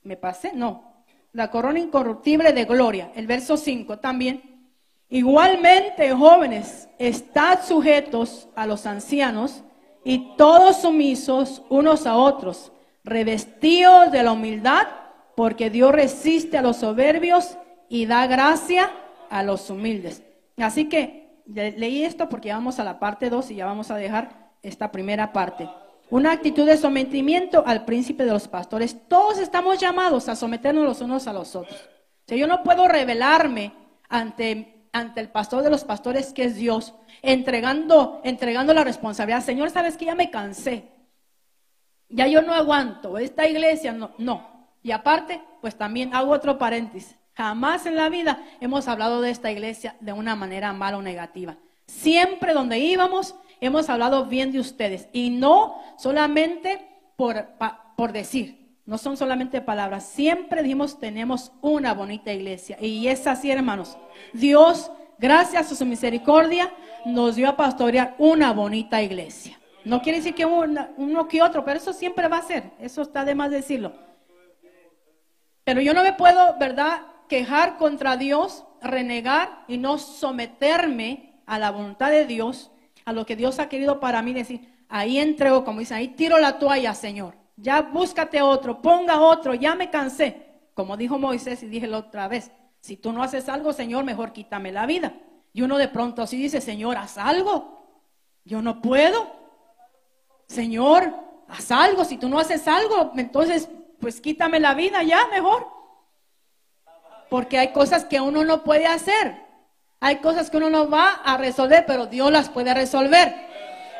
¿me pasé? No, la corona incorruptible de gloria, el verso 5 también. Igualmente, jóvenes, estad sujetos a los ancianos y todos sumisos unos a otros, revestidos de la humildad, porque Dios resiste a los soberbios y da gracia a los humildes. Así que leí esto porque vamos a la parte 2 y ya vamos a dejar esta primera parte. Una actitud de sometimiento al príncipe de los pastores. Todos estamos llamados a someternos los unos a los otros. O yo no puedo revelarme ante, ante el pastor de los pastores que es Dios, entregando, entregando la responsabilidad. Señor, sabes que ya me cansé. Ya yo no aguanto. Esta iglesia no. no. Y aparte, pues también hago otro paréntesis. Jamás en la vida hemos hablado de esta iglesia de una manera mala o negativa. Siempre donde íbamos hemos hablado bien de ustedes y no solamente por, por decir, no son solamente palabras. Siempre dijimos tenemos una bonita iglesia y es así, hermanos. Dios, gracias a su misericordia, nos dio a pastorear una bonita iglesia. No quiere decir que uno que otro, pero eso siempre va a ser. Eso está de más decirlo. Pero yo no me puedo, ¿verdad? quejar contra Dios, renegar y no someterme a la voluntad de Dios, a lo que Dios ha querido para mí, decir, ahí entrego, como dicen, ahí tiro la toalla, Señor. Ya búscate otro, ponga otro, ya me cansé. Como dijo Moisés y dije la otra vez, si tú no haces algo, Señor, mejor quítame la vida. Y uno de pronto así dice, Señor, haz algo. Yo no puedo. Señor, haz algo. Si tú no haces algo, entonces, pues quítame la vida ya, mejor. Porque hay cosas que uno no puede hacer. Hay cosas que uno no va a resolver, pero Dios las puede resolver.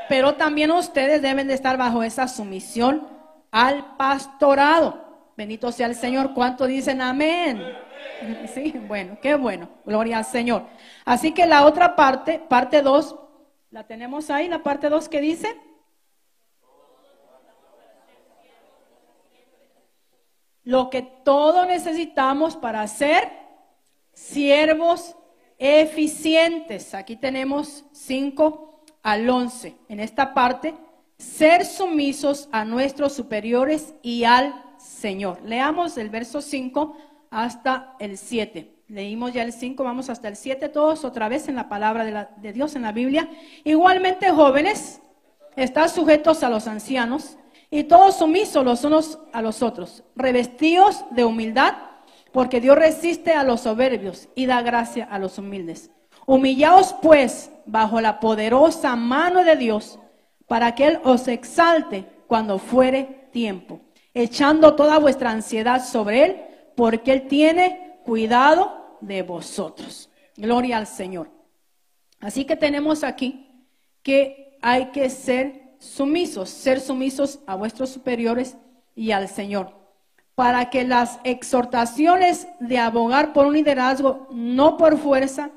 Pero también ustedes deben de estar bajo esa sumisión al pastorado. Bendito sea el Señor. ¿Cuánto dicen amén? Sí, bueno, qué bueno. Gloria al Señor. Así que la otra parte, parte 2, la tenemos ahí, la parte 2 que dice. Lo que todos necesitamos para ser siervos eficientes. Aquí tenemos 5 al 11. En esta parte, ser sumisos a nuestros superiores y al Señor. Leamos el verso 5 hasta el 7. Leímos ya el 5, vamos hasta el 7 todos otra vez en la palabra de, de Dios en la Biblia. Igualmente jóvenes, están sujetos a los ancianos y todos sumisos los unos a los otros, revestidos de humildad, porque Dios resiste a los soberbios y da gracia a los humildes. Humillaos pues bajo la poderosa mano de Dios, para que Él os exalte cuando fuere tiempo, echando toda vuestra ansiedad sobre Él, porque Él tiene cuidado de vosotros. Gloria al Señor. Así que tenemos aquí que hay que ser sumisos, ser sumisos a vuestros superiores y al Señor, para que las exhortaciones de abogar por un liderazgo, no por fuerza,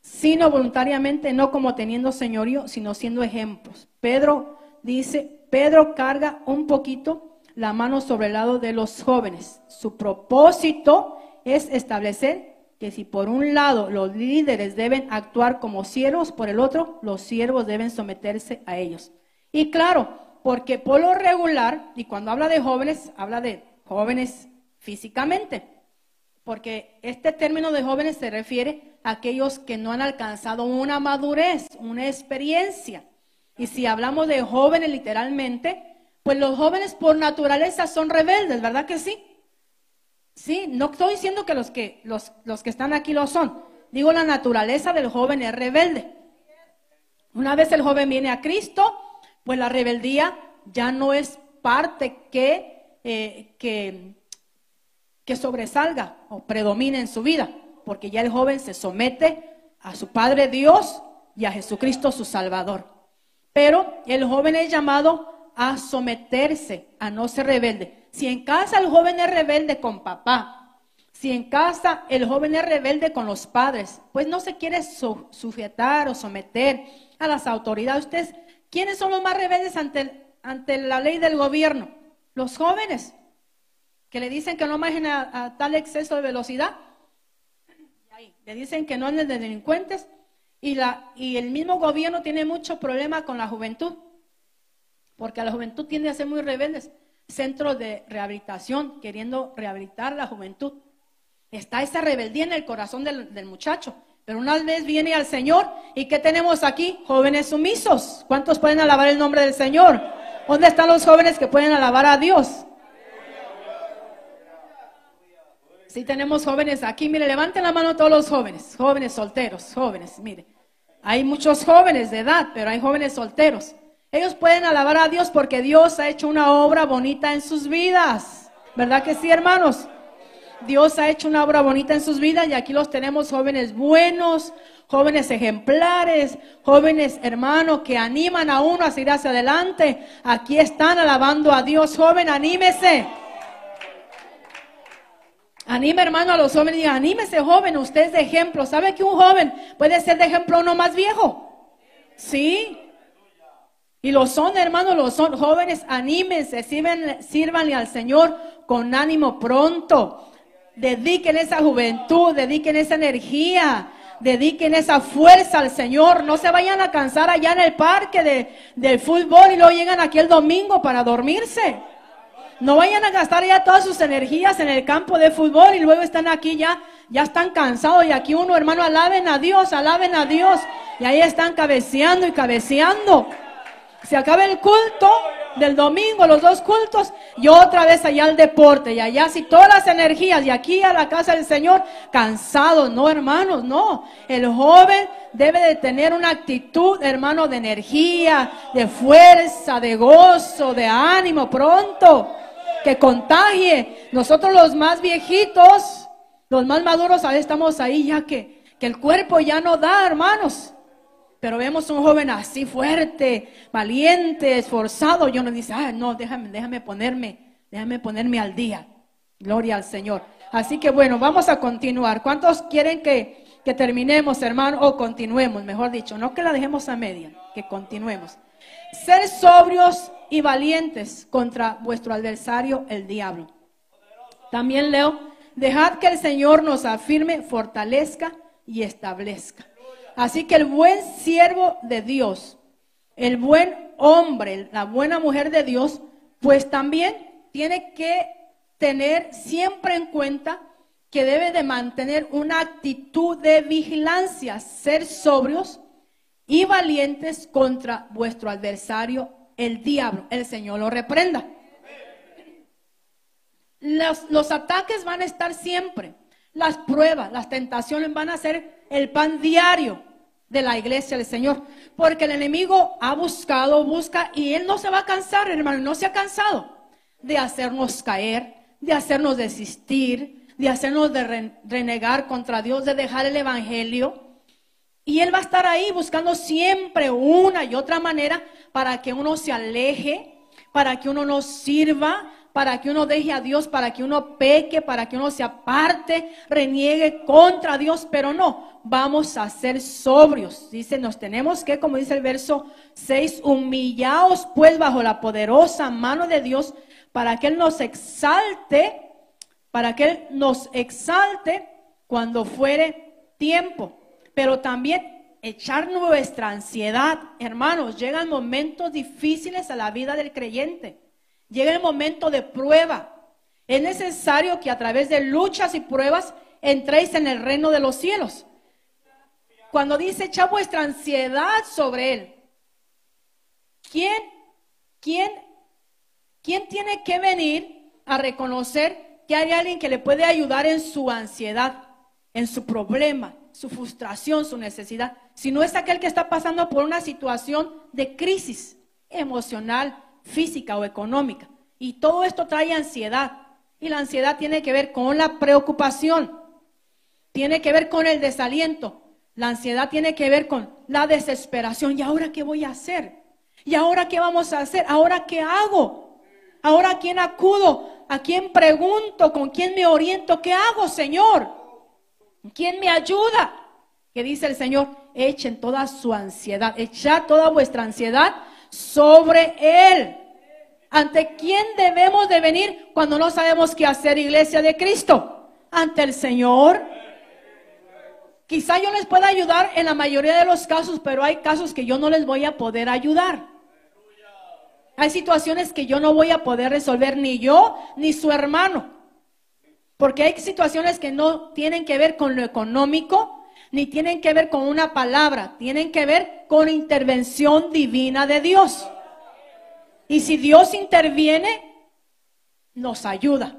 sino voluntariamente, no como teniendo señorío, sino siendo ejemplos. Pedro dice, Pedro carga un poquito la mano sobre el lado de los jóvenes. Su propósito es establecer que si por un lado los líderes deben actuar como siervos, por el otro los siervos deben someterse a ellos. Y claro, porque por lo regular, y cuando habla de jóvenes, habla de jóvenes físicamente, porque este término de jóvenes se refiere a aquellos que no han alcanzado una madurez, una experiencia. Y si hablamos de jóvenes literalmente, pues los jóvenes por naturaleza son rebeldes, ¿verdad que sí? Sí, no estoy diciendo que los que, los, los que están aquí lo son. Digo, la naturaleza del joven es rebelde. Una vez el joven viene a Cristo, pues la rebeldía ya no es parte que, eh, que, que sobresalga o predomine en su vida, porque ya el joven se somete a su Padre Dios y a Jesucristo su Salvador. Pero el joven es llamado a someterse, a no ser rebelde. Si en casa el joven es rebelde con papá, si en casa el joven es rebelde con los padres, pues no se quiere sujetar o someter a las autoridades. Ustedes, ¿quiénes son los más rebeldes ante, ante la ley del gobierno? Los jóvenes, que le dicen que no manejen a, tal exceso de velocidad. Le dicen que no anden de delincuentes. Y, la, y el mismo gobierno tiene mucho problema con la juventud, porque la juventud tiende a ser muy rebeldes centros de rehabilitación, queriendo rehabilitar la juventud. Está esa rebeldía en el corazón del, muchacho. Pero una vez viene al Señor, ¿y qué tenemos aquí? Jóvenes sumisos. ¿Cuántos pueden alabar el nombre del Señor? ¿Dónde están los jóvenes que pueden alabar a Dios? Si tenemos jóvenes aquí, mire, levanten la mano todos los jóvenes, jóvenes solteros, jóvenes, mire. Hay muchos jóvenes de edad, pero hay jóvenes solteros. Ellos pueden alabar a Dios porque Dios ha hecho una obra bonita en sus vidas. ¿Verdad que sí, hermanos? Dios ha hecho una obra bonita en sus vidas y aquí los tenemos jóvenes buenos, jóvenes ejemplares, jóvenes hermanos que animan a uno a seguir hacia adelante. Aquí están alabando a Dios. Joven, anímese. Anime, hermano, a los jóvenes. Diga, anímese, joven. Usted es de ejemplo. ¿Sabe que un joven puede ser de ejemplo uno más viejo? Sí. Y lo son, hermanos, lo son. Jóvenes, anímense, sírvanle al Señor con ánimo pronto. Dediquen esa juventud, dediquen esa energía, dediquen esa fuerza al Señor. No se vayan a cansar allá en el parque de, del fútbol y luego llegan aquí el domingo para dormirse. No vayan a gastar ya todas sus energías en el campo de fútbol y luego están aquí ya, ya están cansados y aquí uno, hermano, alaben a Dios, alaben a Dios. Y ahí están cabeceando y cabeceando. Se acaba el culto del domingo, los dos cultos, y otra vez allá al deporte, y allá si todas las energías, y aquí a la casa del Señor, cansado, no hermanos, no. El joven debe de tener una actitud, hermano, de energía, de fuerza, de gozo, de ánimo, pronto, que contagie. Nosotros los más viejitos, los más maduros, ahí estamos ahí ya que, que el cuerpo ya no da, hermanos. Pero vemos un joven así fuerte, valiente, esforzado. Y uno dice, ah, no, déjame, déjame ponerme, déjame ponerme al día. Gloria al Señor. Así que bueno, vamos a continuar. ¿Cuántos quieren que, que terminemos, hermano? O continuemos, mejor dicho. No que la dejemos a media, que continuemos. Ser sobrios y valientes contra vuestro adversario, el diablo. También leo, dejad que el Señor nos afirme, fortalezca y establezca. Así que el buen siervo de Dios, el buen hombre, la buena mujer de Dios, pues también tiene que tener siempre en cuenta que debe de mantener una actitud de vigilancia, ser sobrios y valientes contra vuestro adversario, el diablo. El Señor lo reprenda. Los, los, ataques van a estar siempre. Las pruebas, las tentaciones van a ser el pan diario de la iglesia del Señor. Porque el enemigo ha buscado, busca y él no se va a cansar, hermano, no se ha cansado de hacernos caer, de hacernos desistir, de hacernos de renegar contra Dios, de dejar el evangelio. Y él va a estar ahí buscando siempre una y otra manera para que uno se aleje, para que uno no sirva, para que uno deje a Dios, para que uno peque, para que uno se aparte, reniegue contra Dios, pero no, vamos a ser sobrios. Dice, nos tenemos que, como dice el verso 6, humillaos pues bajo la poderosa mano de Dios para que Él nos exalte, para que Él nos exalte cuando fuere tiempo, pero también echar nuestra ansiedad. Hermanos, llegan momentos difíciles a la vida del creyente. Llega el momento de prueba. Es necesario que a través de luchas y pruebas entréis en el reino de los cielos. Cuando dice echa vuestra ansiedad sobre él. ¿quién, quién, quién tiene que venir a reconocer que hay alguien que le puede ayudar en su ansiedad, en su problema, su frustración, su necesidad? Si no es aquel que está pasando por una situación de crisis emocional, física o económica. Y todo esto trae ansiedad. Y la ansiedad tiene que ver con la preocupación, tiene que ver con el desaliento. La ansiedad tiene que ver con la desesperación. ¿Y ahora qué voy a hacer? ¿Y ahora qué vamos a hacer? ¿Ahora qué hago? ¿Ahora a quién acudo? ¿A quién pregunto? ¿Con quién me oriento? ¿Qué hago, Señor? ¿Quién me ayuda? Que dice el Señor, echen toda su ansiedad, echad toda vuestra ansiedad sobre Él. ¿Ante quién debemos de venir cuando no sabemos qué hacer, iglesia de Cristo? Ante el Señor. Quizá yo les pueda ayudar en la mayoría de los casos, pero hay casos que yo no les voy a poder ayudar. Hay situaciones que yo no voy a poder resolver ni yo ni su hermano. Porque hay situaciones que no tienen que ver con lo económico, ni tienen que ver con una palabra, tienen que ver con intervención divina de Dios. Y si Dios interviene, nos ayuda.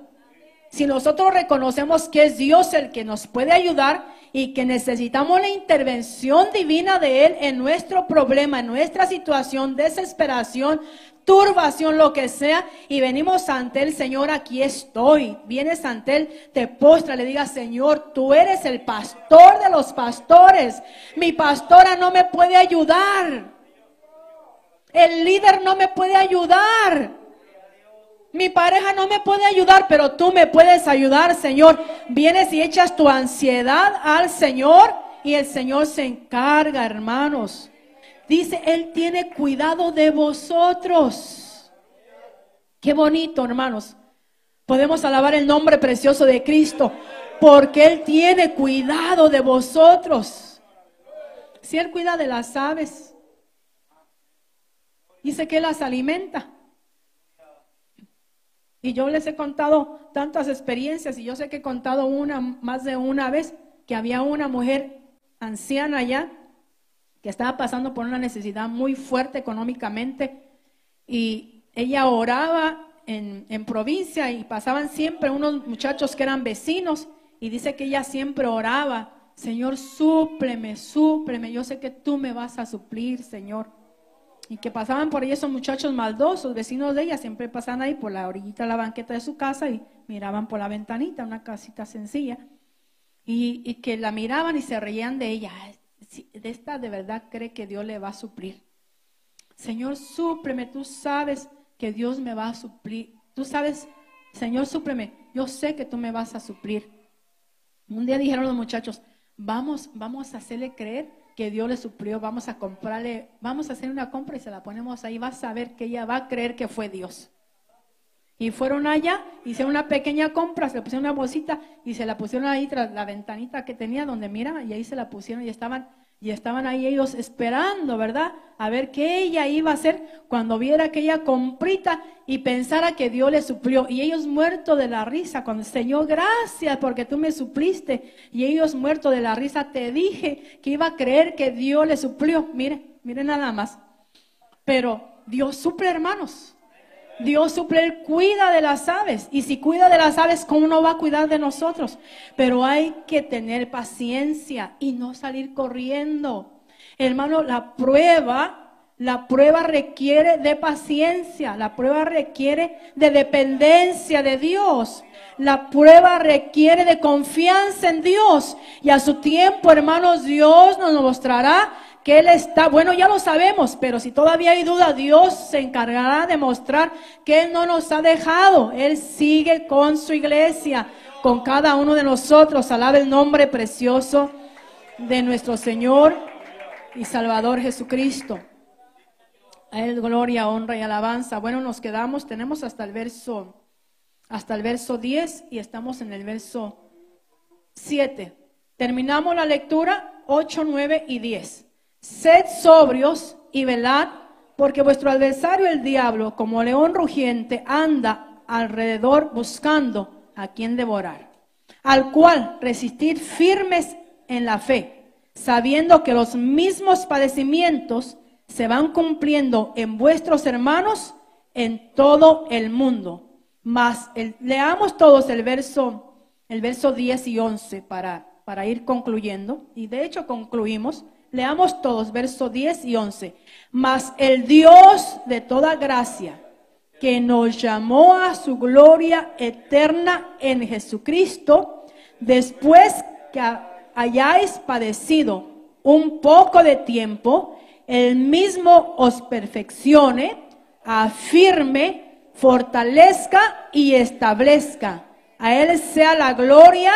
Si nosotros reconocemos que es Dios el que nos puede ayudar y que necesitamos la intervención divina de Él en nuestro problema, en nuestra situación, desesperación, turbación, lo que sea, y venimos ante el Señor, aquí estoy. Vienes ante Él, te postra, le diga, Señor, tú eres el pastor de los pastores. Mi pastora no me puede ayudar. El líder no me puede ayudar. Mi pareja no me puede ayudar, pero tú me puedes ayudar, Señor. Vienes y echas tu ansiedad al Señor y el Señor se encarga, hermanos. Dice, Él tiene cuidado de vosotros. Qué bonito, hermanos. Podemos alabar el nombre precioso de Cristo porque Él tiene cuidado de vosotros. Si Él cuida de las aves, dice que las alimenta. Y yo les he contado tantas experiencias y yo sé que he contado una más de una vez que había una mujer anciana ya que estaba pasando por una necesidad muy fuerte económicamente y ella oraba en, en provincia y pasaban siempre unos muchachos que eran vecinos y dice que ella siempre oraba, Señor, súpleme, súpleme, yo sé que tú me vas a suplir, Señor. Y que pasaban por ahí esos muchachos maldosos, vecinos de ella, siempre pasaban ahí por la orillita de la banqueta de su casa y miraban por la ventanita, una casita sencilla. Y, que la miraban y se reían de ella. De esta de verdad cree que Dios le va a suplir. Señor, súpreme, tú sabes que Dios me va a suplir. Tú sabes, Señor, súpreme, yo sé que tú me vas a suplir. Un día dijeron los muchachos, vamos, vamos a hacerle creer que Dios le suplió, vamos a comprarle, vamos a hacer una compra y se la ponemos ahí, vas a ver que ella va a creer que fue Dios. Y fueron allá, hicieron una pequeña compra, se le pusieron una bolsita y se la pusieron ahí tras la ventanita que tenía donde mira, y ahí se la pusieron y estaban y estaban ahí ellos esperando, ¿verdad? A ver qué ella iba a hacer cuando viera aquella comprita y pensara que Dios le suplió. Y ellos muertos de la risa, cuando Señor, gracias porque tú me supliste. Y ellos muertos de la risa, te dije que iba a creer que Dios le suplió. Mire, mire nada más. Pero Dios suple, hermanos. Dios suple, cuida de las aves. Y si cuida de las aves, ¿cómo no va a cuidar de nosotros? Pero hay que tener paciencia y no salir corriendo. Hermano, la prueba, la prueba requiere de paciencia. La prueba requiere de dependencia de Dios. La prueba requiere de confianza en Dios. Y a su tiempo, hermanos, Dios nos mostrará que Él está, bueno, ya lo sabemos, pero si todavía hay duda, Dios se encargará de mostrar que Él no nos ha dejado. Él sigue con su iglesia, con cada uno de nosotros. Alabe el nombre precioso de nuestro Señor y Salvador Jesucristo. A Él gloria, honra y alabanza. Bueno, nos quedamos, tenemos hasta el verso, hasta el verso 10 y estamos en el verso 7. Terminamos la lectura 8, 9 y 10. Sed sobrios y velad, porque vuestro adversario el diablo, como león rugiente, anda alrededor buscando a quien devorar, al cual resistir firmes en la fe, sabiendo que los mismos padecimientos se van cumpliendo en vuestros hermanos en todo el mundo. Mas leamos todos el verso, el verso 10 y 11 para, para ir concluyendo. Y de hecho concluimos. Leamos todos, verso 10 y 11. Mas el Dios de toda gracia, que nos llamó a su gloria eterna en Jesucristo, después que hayáis padecido un poco de tiempo, el mismo os perfeccione, afirme, fortalezca y establezca. A Él sea la gloria,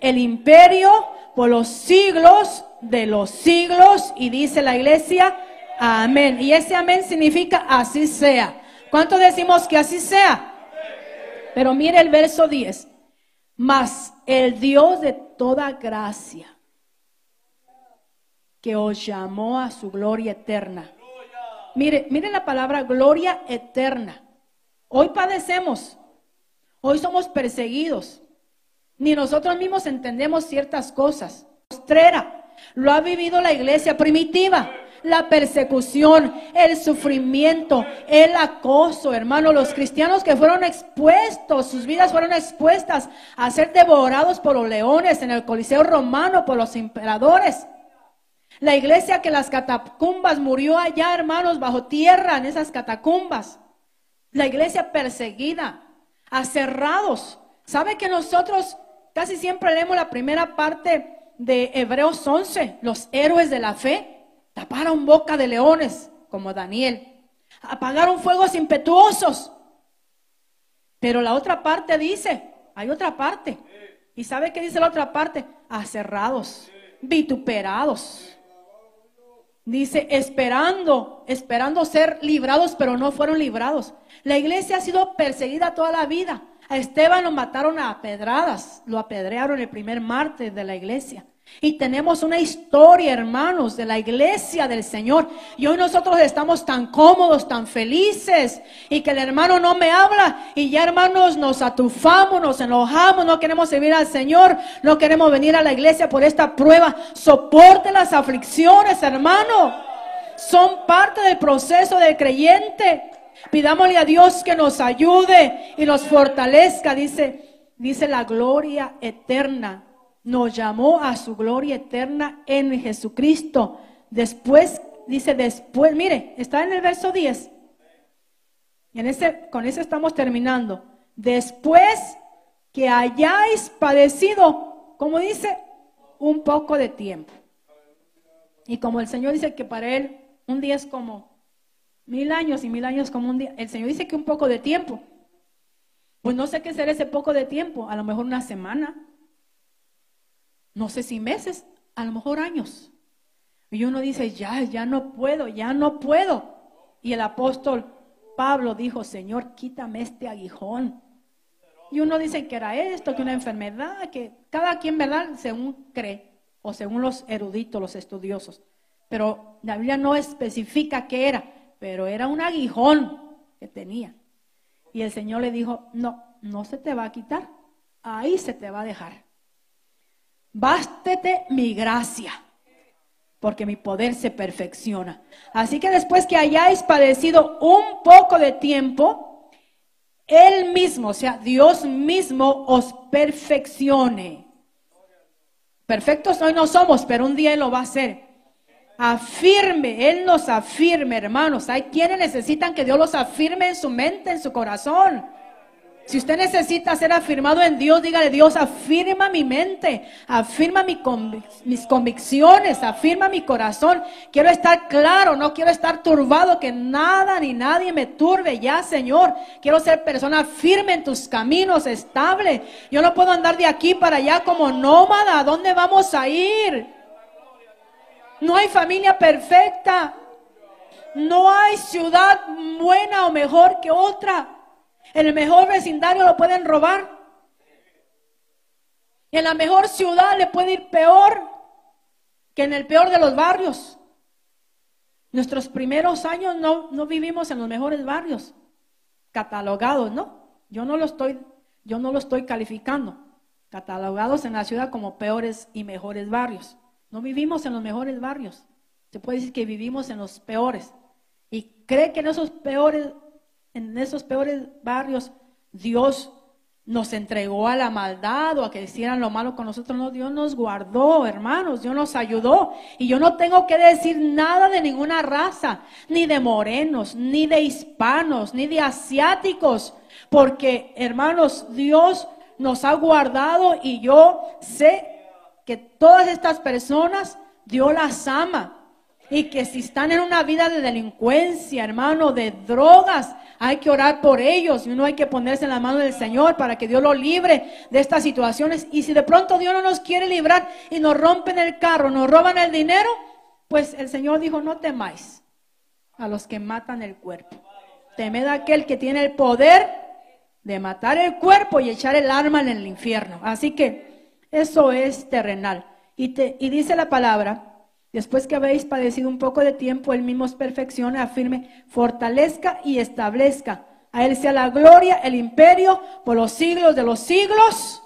el imperio por los siglos de los siglos. Y dice la iglesia, amén. Y ese amén significa así sea. ¿Cuánto decimos que así sea? Pero mire el verso 10. Mas el Dios de toda gracia, que os llamó a su gloria eterna. Mire, mire la palabra gloria eterna. Hoy padecemos, hoy somos perseguidos, ni nosotros mismos entendemos ciertas cosas. Postrera, lo ha vivido la iglesia primitiva. La persecución, el sufrimiento, el acoso, hermano, los cristianos que fueron expuestos, sus vidas fueron expuestas a ser devorados por los leones en el Coliseo romano, por los emperadores. La iglesia que las catacumbas murió allá, hermanos, bajo tierra, en esas catacumbas. La iglesia perseguida, aserrados. ¿Sabe que nosotros casi siempre leemos la primera parte de Hebreos 11, los héroes de la fe, taparon boca de leones, como Daniel, apagaron fuegos impetuosos. Pero la otra parte dice, hay otra parte. ¿Y sabe qué dice la otra parte? Acerrados, vituperados. Dice, esperando, esperando ser librados, pero no fueron librados. La iglesia ha sido perseguida toda la vida. A Esteban lo mataron a pedradas, lo apedrearon el primer martes de la iglesia. Y tenemos una historia, hermanos, de la iglesia del Señor. Y hoy nosotros estamos tan cómodos, tan felices. Y que el hermano no me habla. Y ya, hermanos, nos atufamos, nos enojamos. No queremos servir al Señor. No queremos venir a la iglesia por esta prueba. Soporte las aflicciones, hermano. Son parte del proceso del creyente. Pidámosle a Dios que nos ayude y nos fortalezca, dice, dice la gloria eterna. Nos llamó a su gloria eterna en Jesucristo. Después, dice después, mire, está en el verso 10. En ese, con eso estamos terminando. Después que hayáis padecido, como dice, un poco de tiempo. Y como el Señor dice que para Él un día es como Mil años y mil años como un día. El Señor dice que un poco de tiempo. Pues no sé qué será ese poco de tiempo. A lo mejor una semana. No sé si meses. A lo mejor años. Y uno dice, ya, ya no puedo, ya no puedo. Y el apóstol Pablo dijo, Señor, quítame este aguijón. Y uno dice que era esto, que una enfermedad, que cada quien, ¿verdad? Según cree, o según los eruditos, los estudiosos. Pero la Biblia no especifica qué era pero era un aguijón que tenía. Y el Señor le dijo, no, no se te va a quitar, ahí se te va a dejar. Bástete mi gracia, porque mi poder se perfecciona. Así que después que hayáis padecido un poco de tiempo, Él mismo, o sea, Dios mismo os perfeccione. Perfectos hoy no somos, pero un día Él lo va a hacer afirme, Él nos afirme, hermanos. Hay quienes necesitan que Dios los afirme en su mente, en su corazón. Si usted necesita ser afirmado en Dios, dígale, Dios, afirma mi mente, afirma mis convicciones, afirma mi corazón. Quiero estar claro, no quiero estar turbado, que nada ni nadie me turbe ya, Señor. Quiero ser persona firme en tus caminos, estable. Yo no puedo andar de aquí para allá como nómada. ¿A dónde vamos a ir? No hay familia perfecta. No hay ciudad buena o mejor que otra. En el mejor vecindario lo pueden robar. Y en la mejor ciudad le puede ir peor que en el peor de los barrios. Nuestros primeros años no, no vivimos en los mejores barrios, catalogados, ¿no? Yo no lo estoy, yo no lo estoy calificando, catalogados en la ciudad como peores y mejores barrios. No vivimos en los mejores barrios. Se puede decir que vivimos en los peores. Y cree que en esos peores, en esos peores barrios, Dios nos entregó a la maldad o a que hicieran lo malo con nosotros. No, Dios nos guardó, hermanos, Dios nos ayudó. Y yo no tengo que decir nada de ninguna raza, ni de morenos, ni de hispanos, ni de asiáticos, porque, hermanos, Dios nos ha guardado y yo sé que todas estas personas Dios las ama. Y que si están en una vida de delincuencia, hermano, de drogas, hay que orar por ellos y uno hay que ponerse en la mano del Señor para que Dios lo libre de estas situaciones. Y si de pronto Dios no nos quiere librar y nos rompen el carro, nos roban el dinero, pues el Señor dijo, no temáis a los que matan el cuerpo. Temed a aquel que tiene el poder de matar el cuerpo y echar el arma en el infierno. Así que eso es terrenal. Y, te, y dice la palabra, Después que habéis padecido un poco de tiempo, Él mismo os perfeccione, afirme, fortalezca y establezca. A Él sea la gloria, el imperio, por los siglos de los siglos.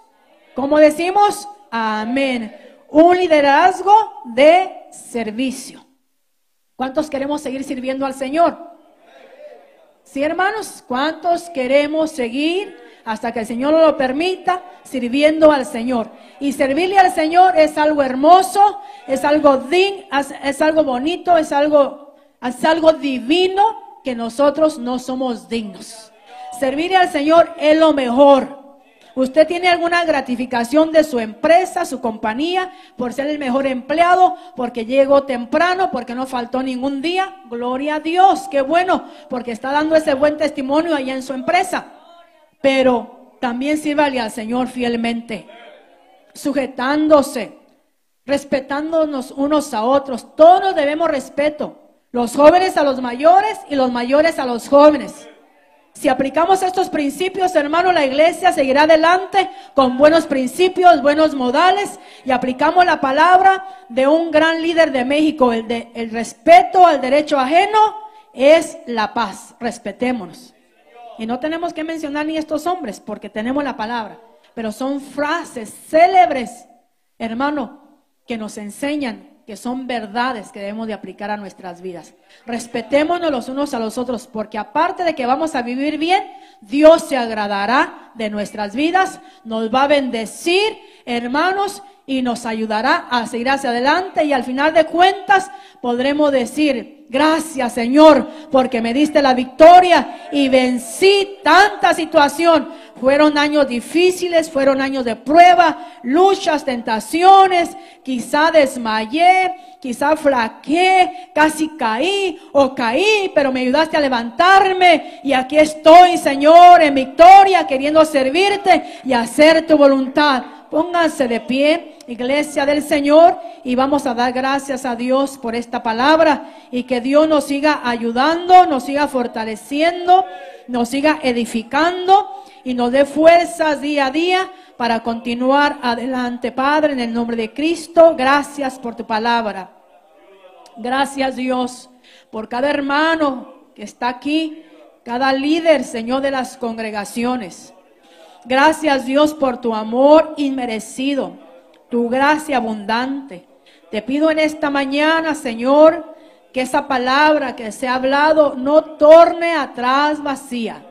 ¿Cómo decimos? Amén. Un liderazgo de servicio. ¿Cuántos queremos seguir sirviendo al Señor? Sí, hermanos, ¿cuántos queremos seguir hasta que el Señor lo permita, sirviendo al Señor. Y servirle al Señor es algo hermoso, es algo digno, es, algo bonito, es algo, es algo divino que nosotros no somos dignos. Servirle al Señor es lo mejor. Usted tiene alguna gratificación de su empresa, su compañía, por ser el mejor empleado, porque llegó temprano, porque no faltó ningún día. Gloria a Dios, qué bueno, porque está dando ese buen testimonio allá en su empresa pero también sírvale al Señor fielmente, sujetándose, respetándonos unos a otros. Todos debemos respeto, los jóvenes a los mayores y los mayores a los jóvenes. Si aplicamos estos principios, hermano, la iglesia seguirá adelante con buenos principios, buenos modales y aplicamos la palabra de un gran líder de México, el de el respeto al derecho ajeno es la paz. Respetémonos. Y no tenemos que mencionar ni estos hombres porque tenemos la palabra. Pero son frases célebres, hermano, que nos enseñan que son verdades que debemos de aplicar a nuestras vidas. Respetémonos los unos a los otros, porque aparte de que vamos a vivir bien, Dios se agradará de nuestras vidas, nos va a bendecir, hermanos, y nos ayudará a seguir hacia adelante y al final de cuentas podremos decir, gracias Señor, porque me diste la victoria y vencí tanta situación. Fueron años difíciles, fueron años de prueba, luchas, tentaciones, quizá desmayé, quizá flaqueé, casi caí o caí, pero me ayudaste a levantarme y aquí estoy, Señor, en victoria, queriendo servirte y hacer tu voluntad. Pónganse de pie, iglesia del Señor, y vamos a dar gracias a Dios por esta palabra y que Dios nos siga ayudando, nos siga fortaleciendo, nos siga edificando y nos dé fuerzas día a día para continuar adelante. Padre, en el nombre de Cristo, gracias por tu palabra. Gracias Dios por cada hermano que está aquí, cada líder, Señor, de las congregaciones. Gracias Dios por tu amor inmerecido, tu gracia abundante. Te pido en esta mañana, Señor, que esa palabra que se ha hablado no torne atrás vacía.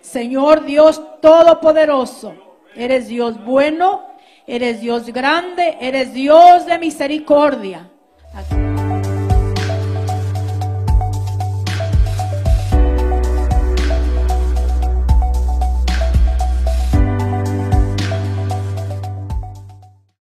Señor Dios Todopoderoso, eres Dios bueno, eres Dios grande, eres Dios de misericordia.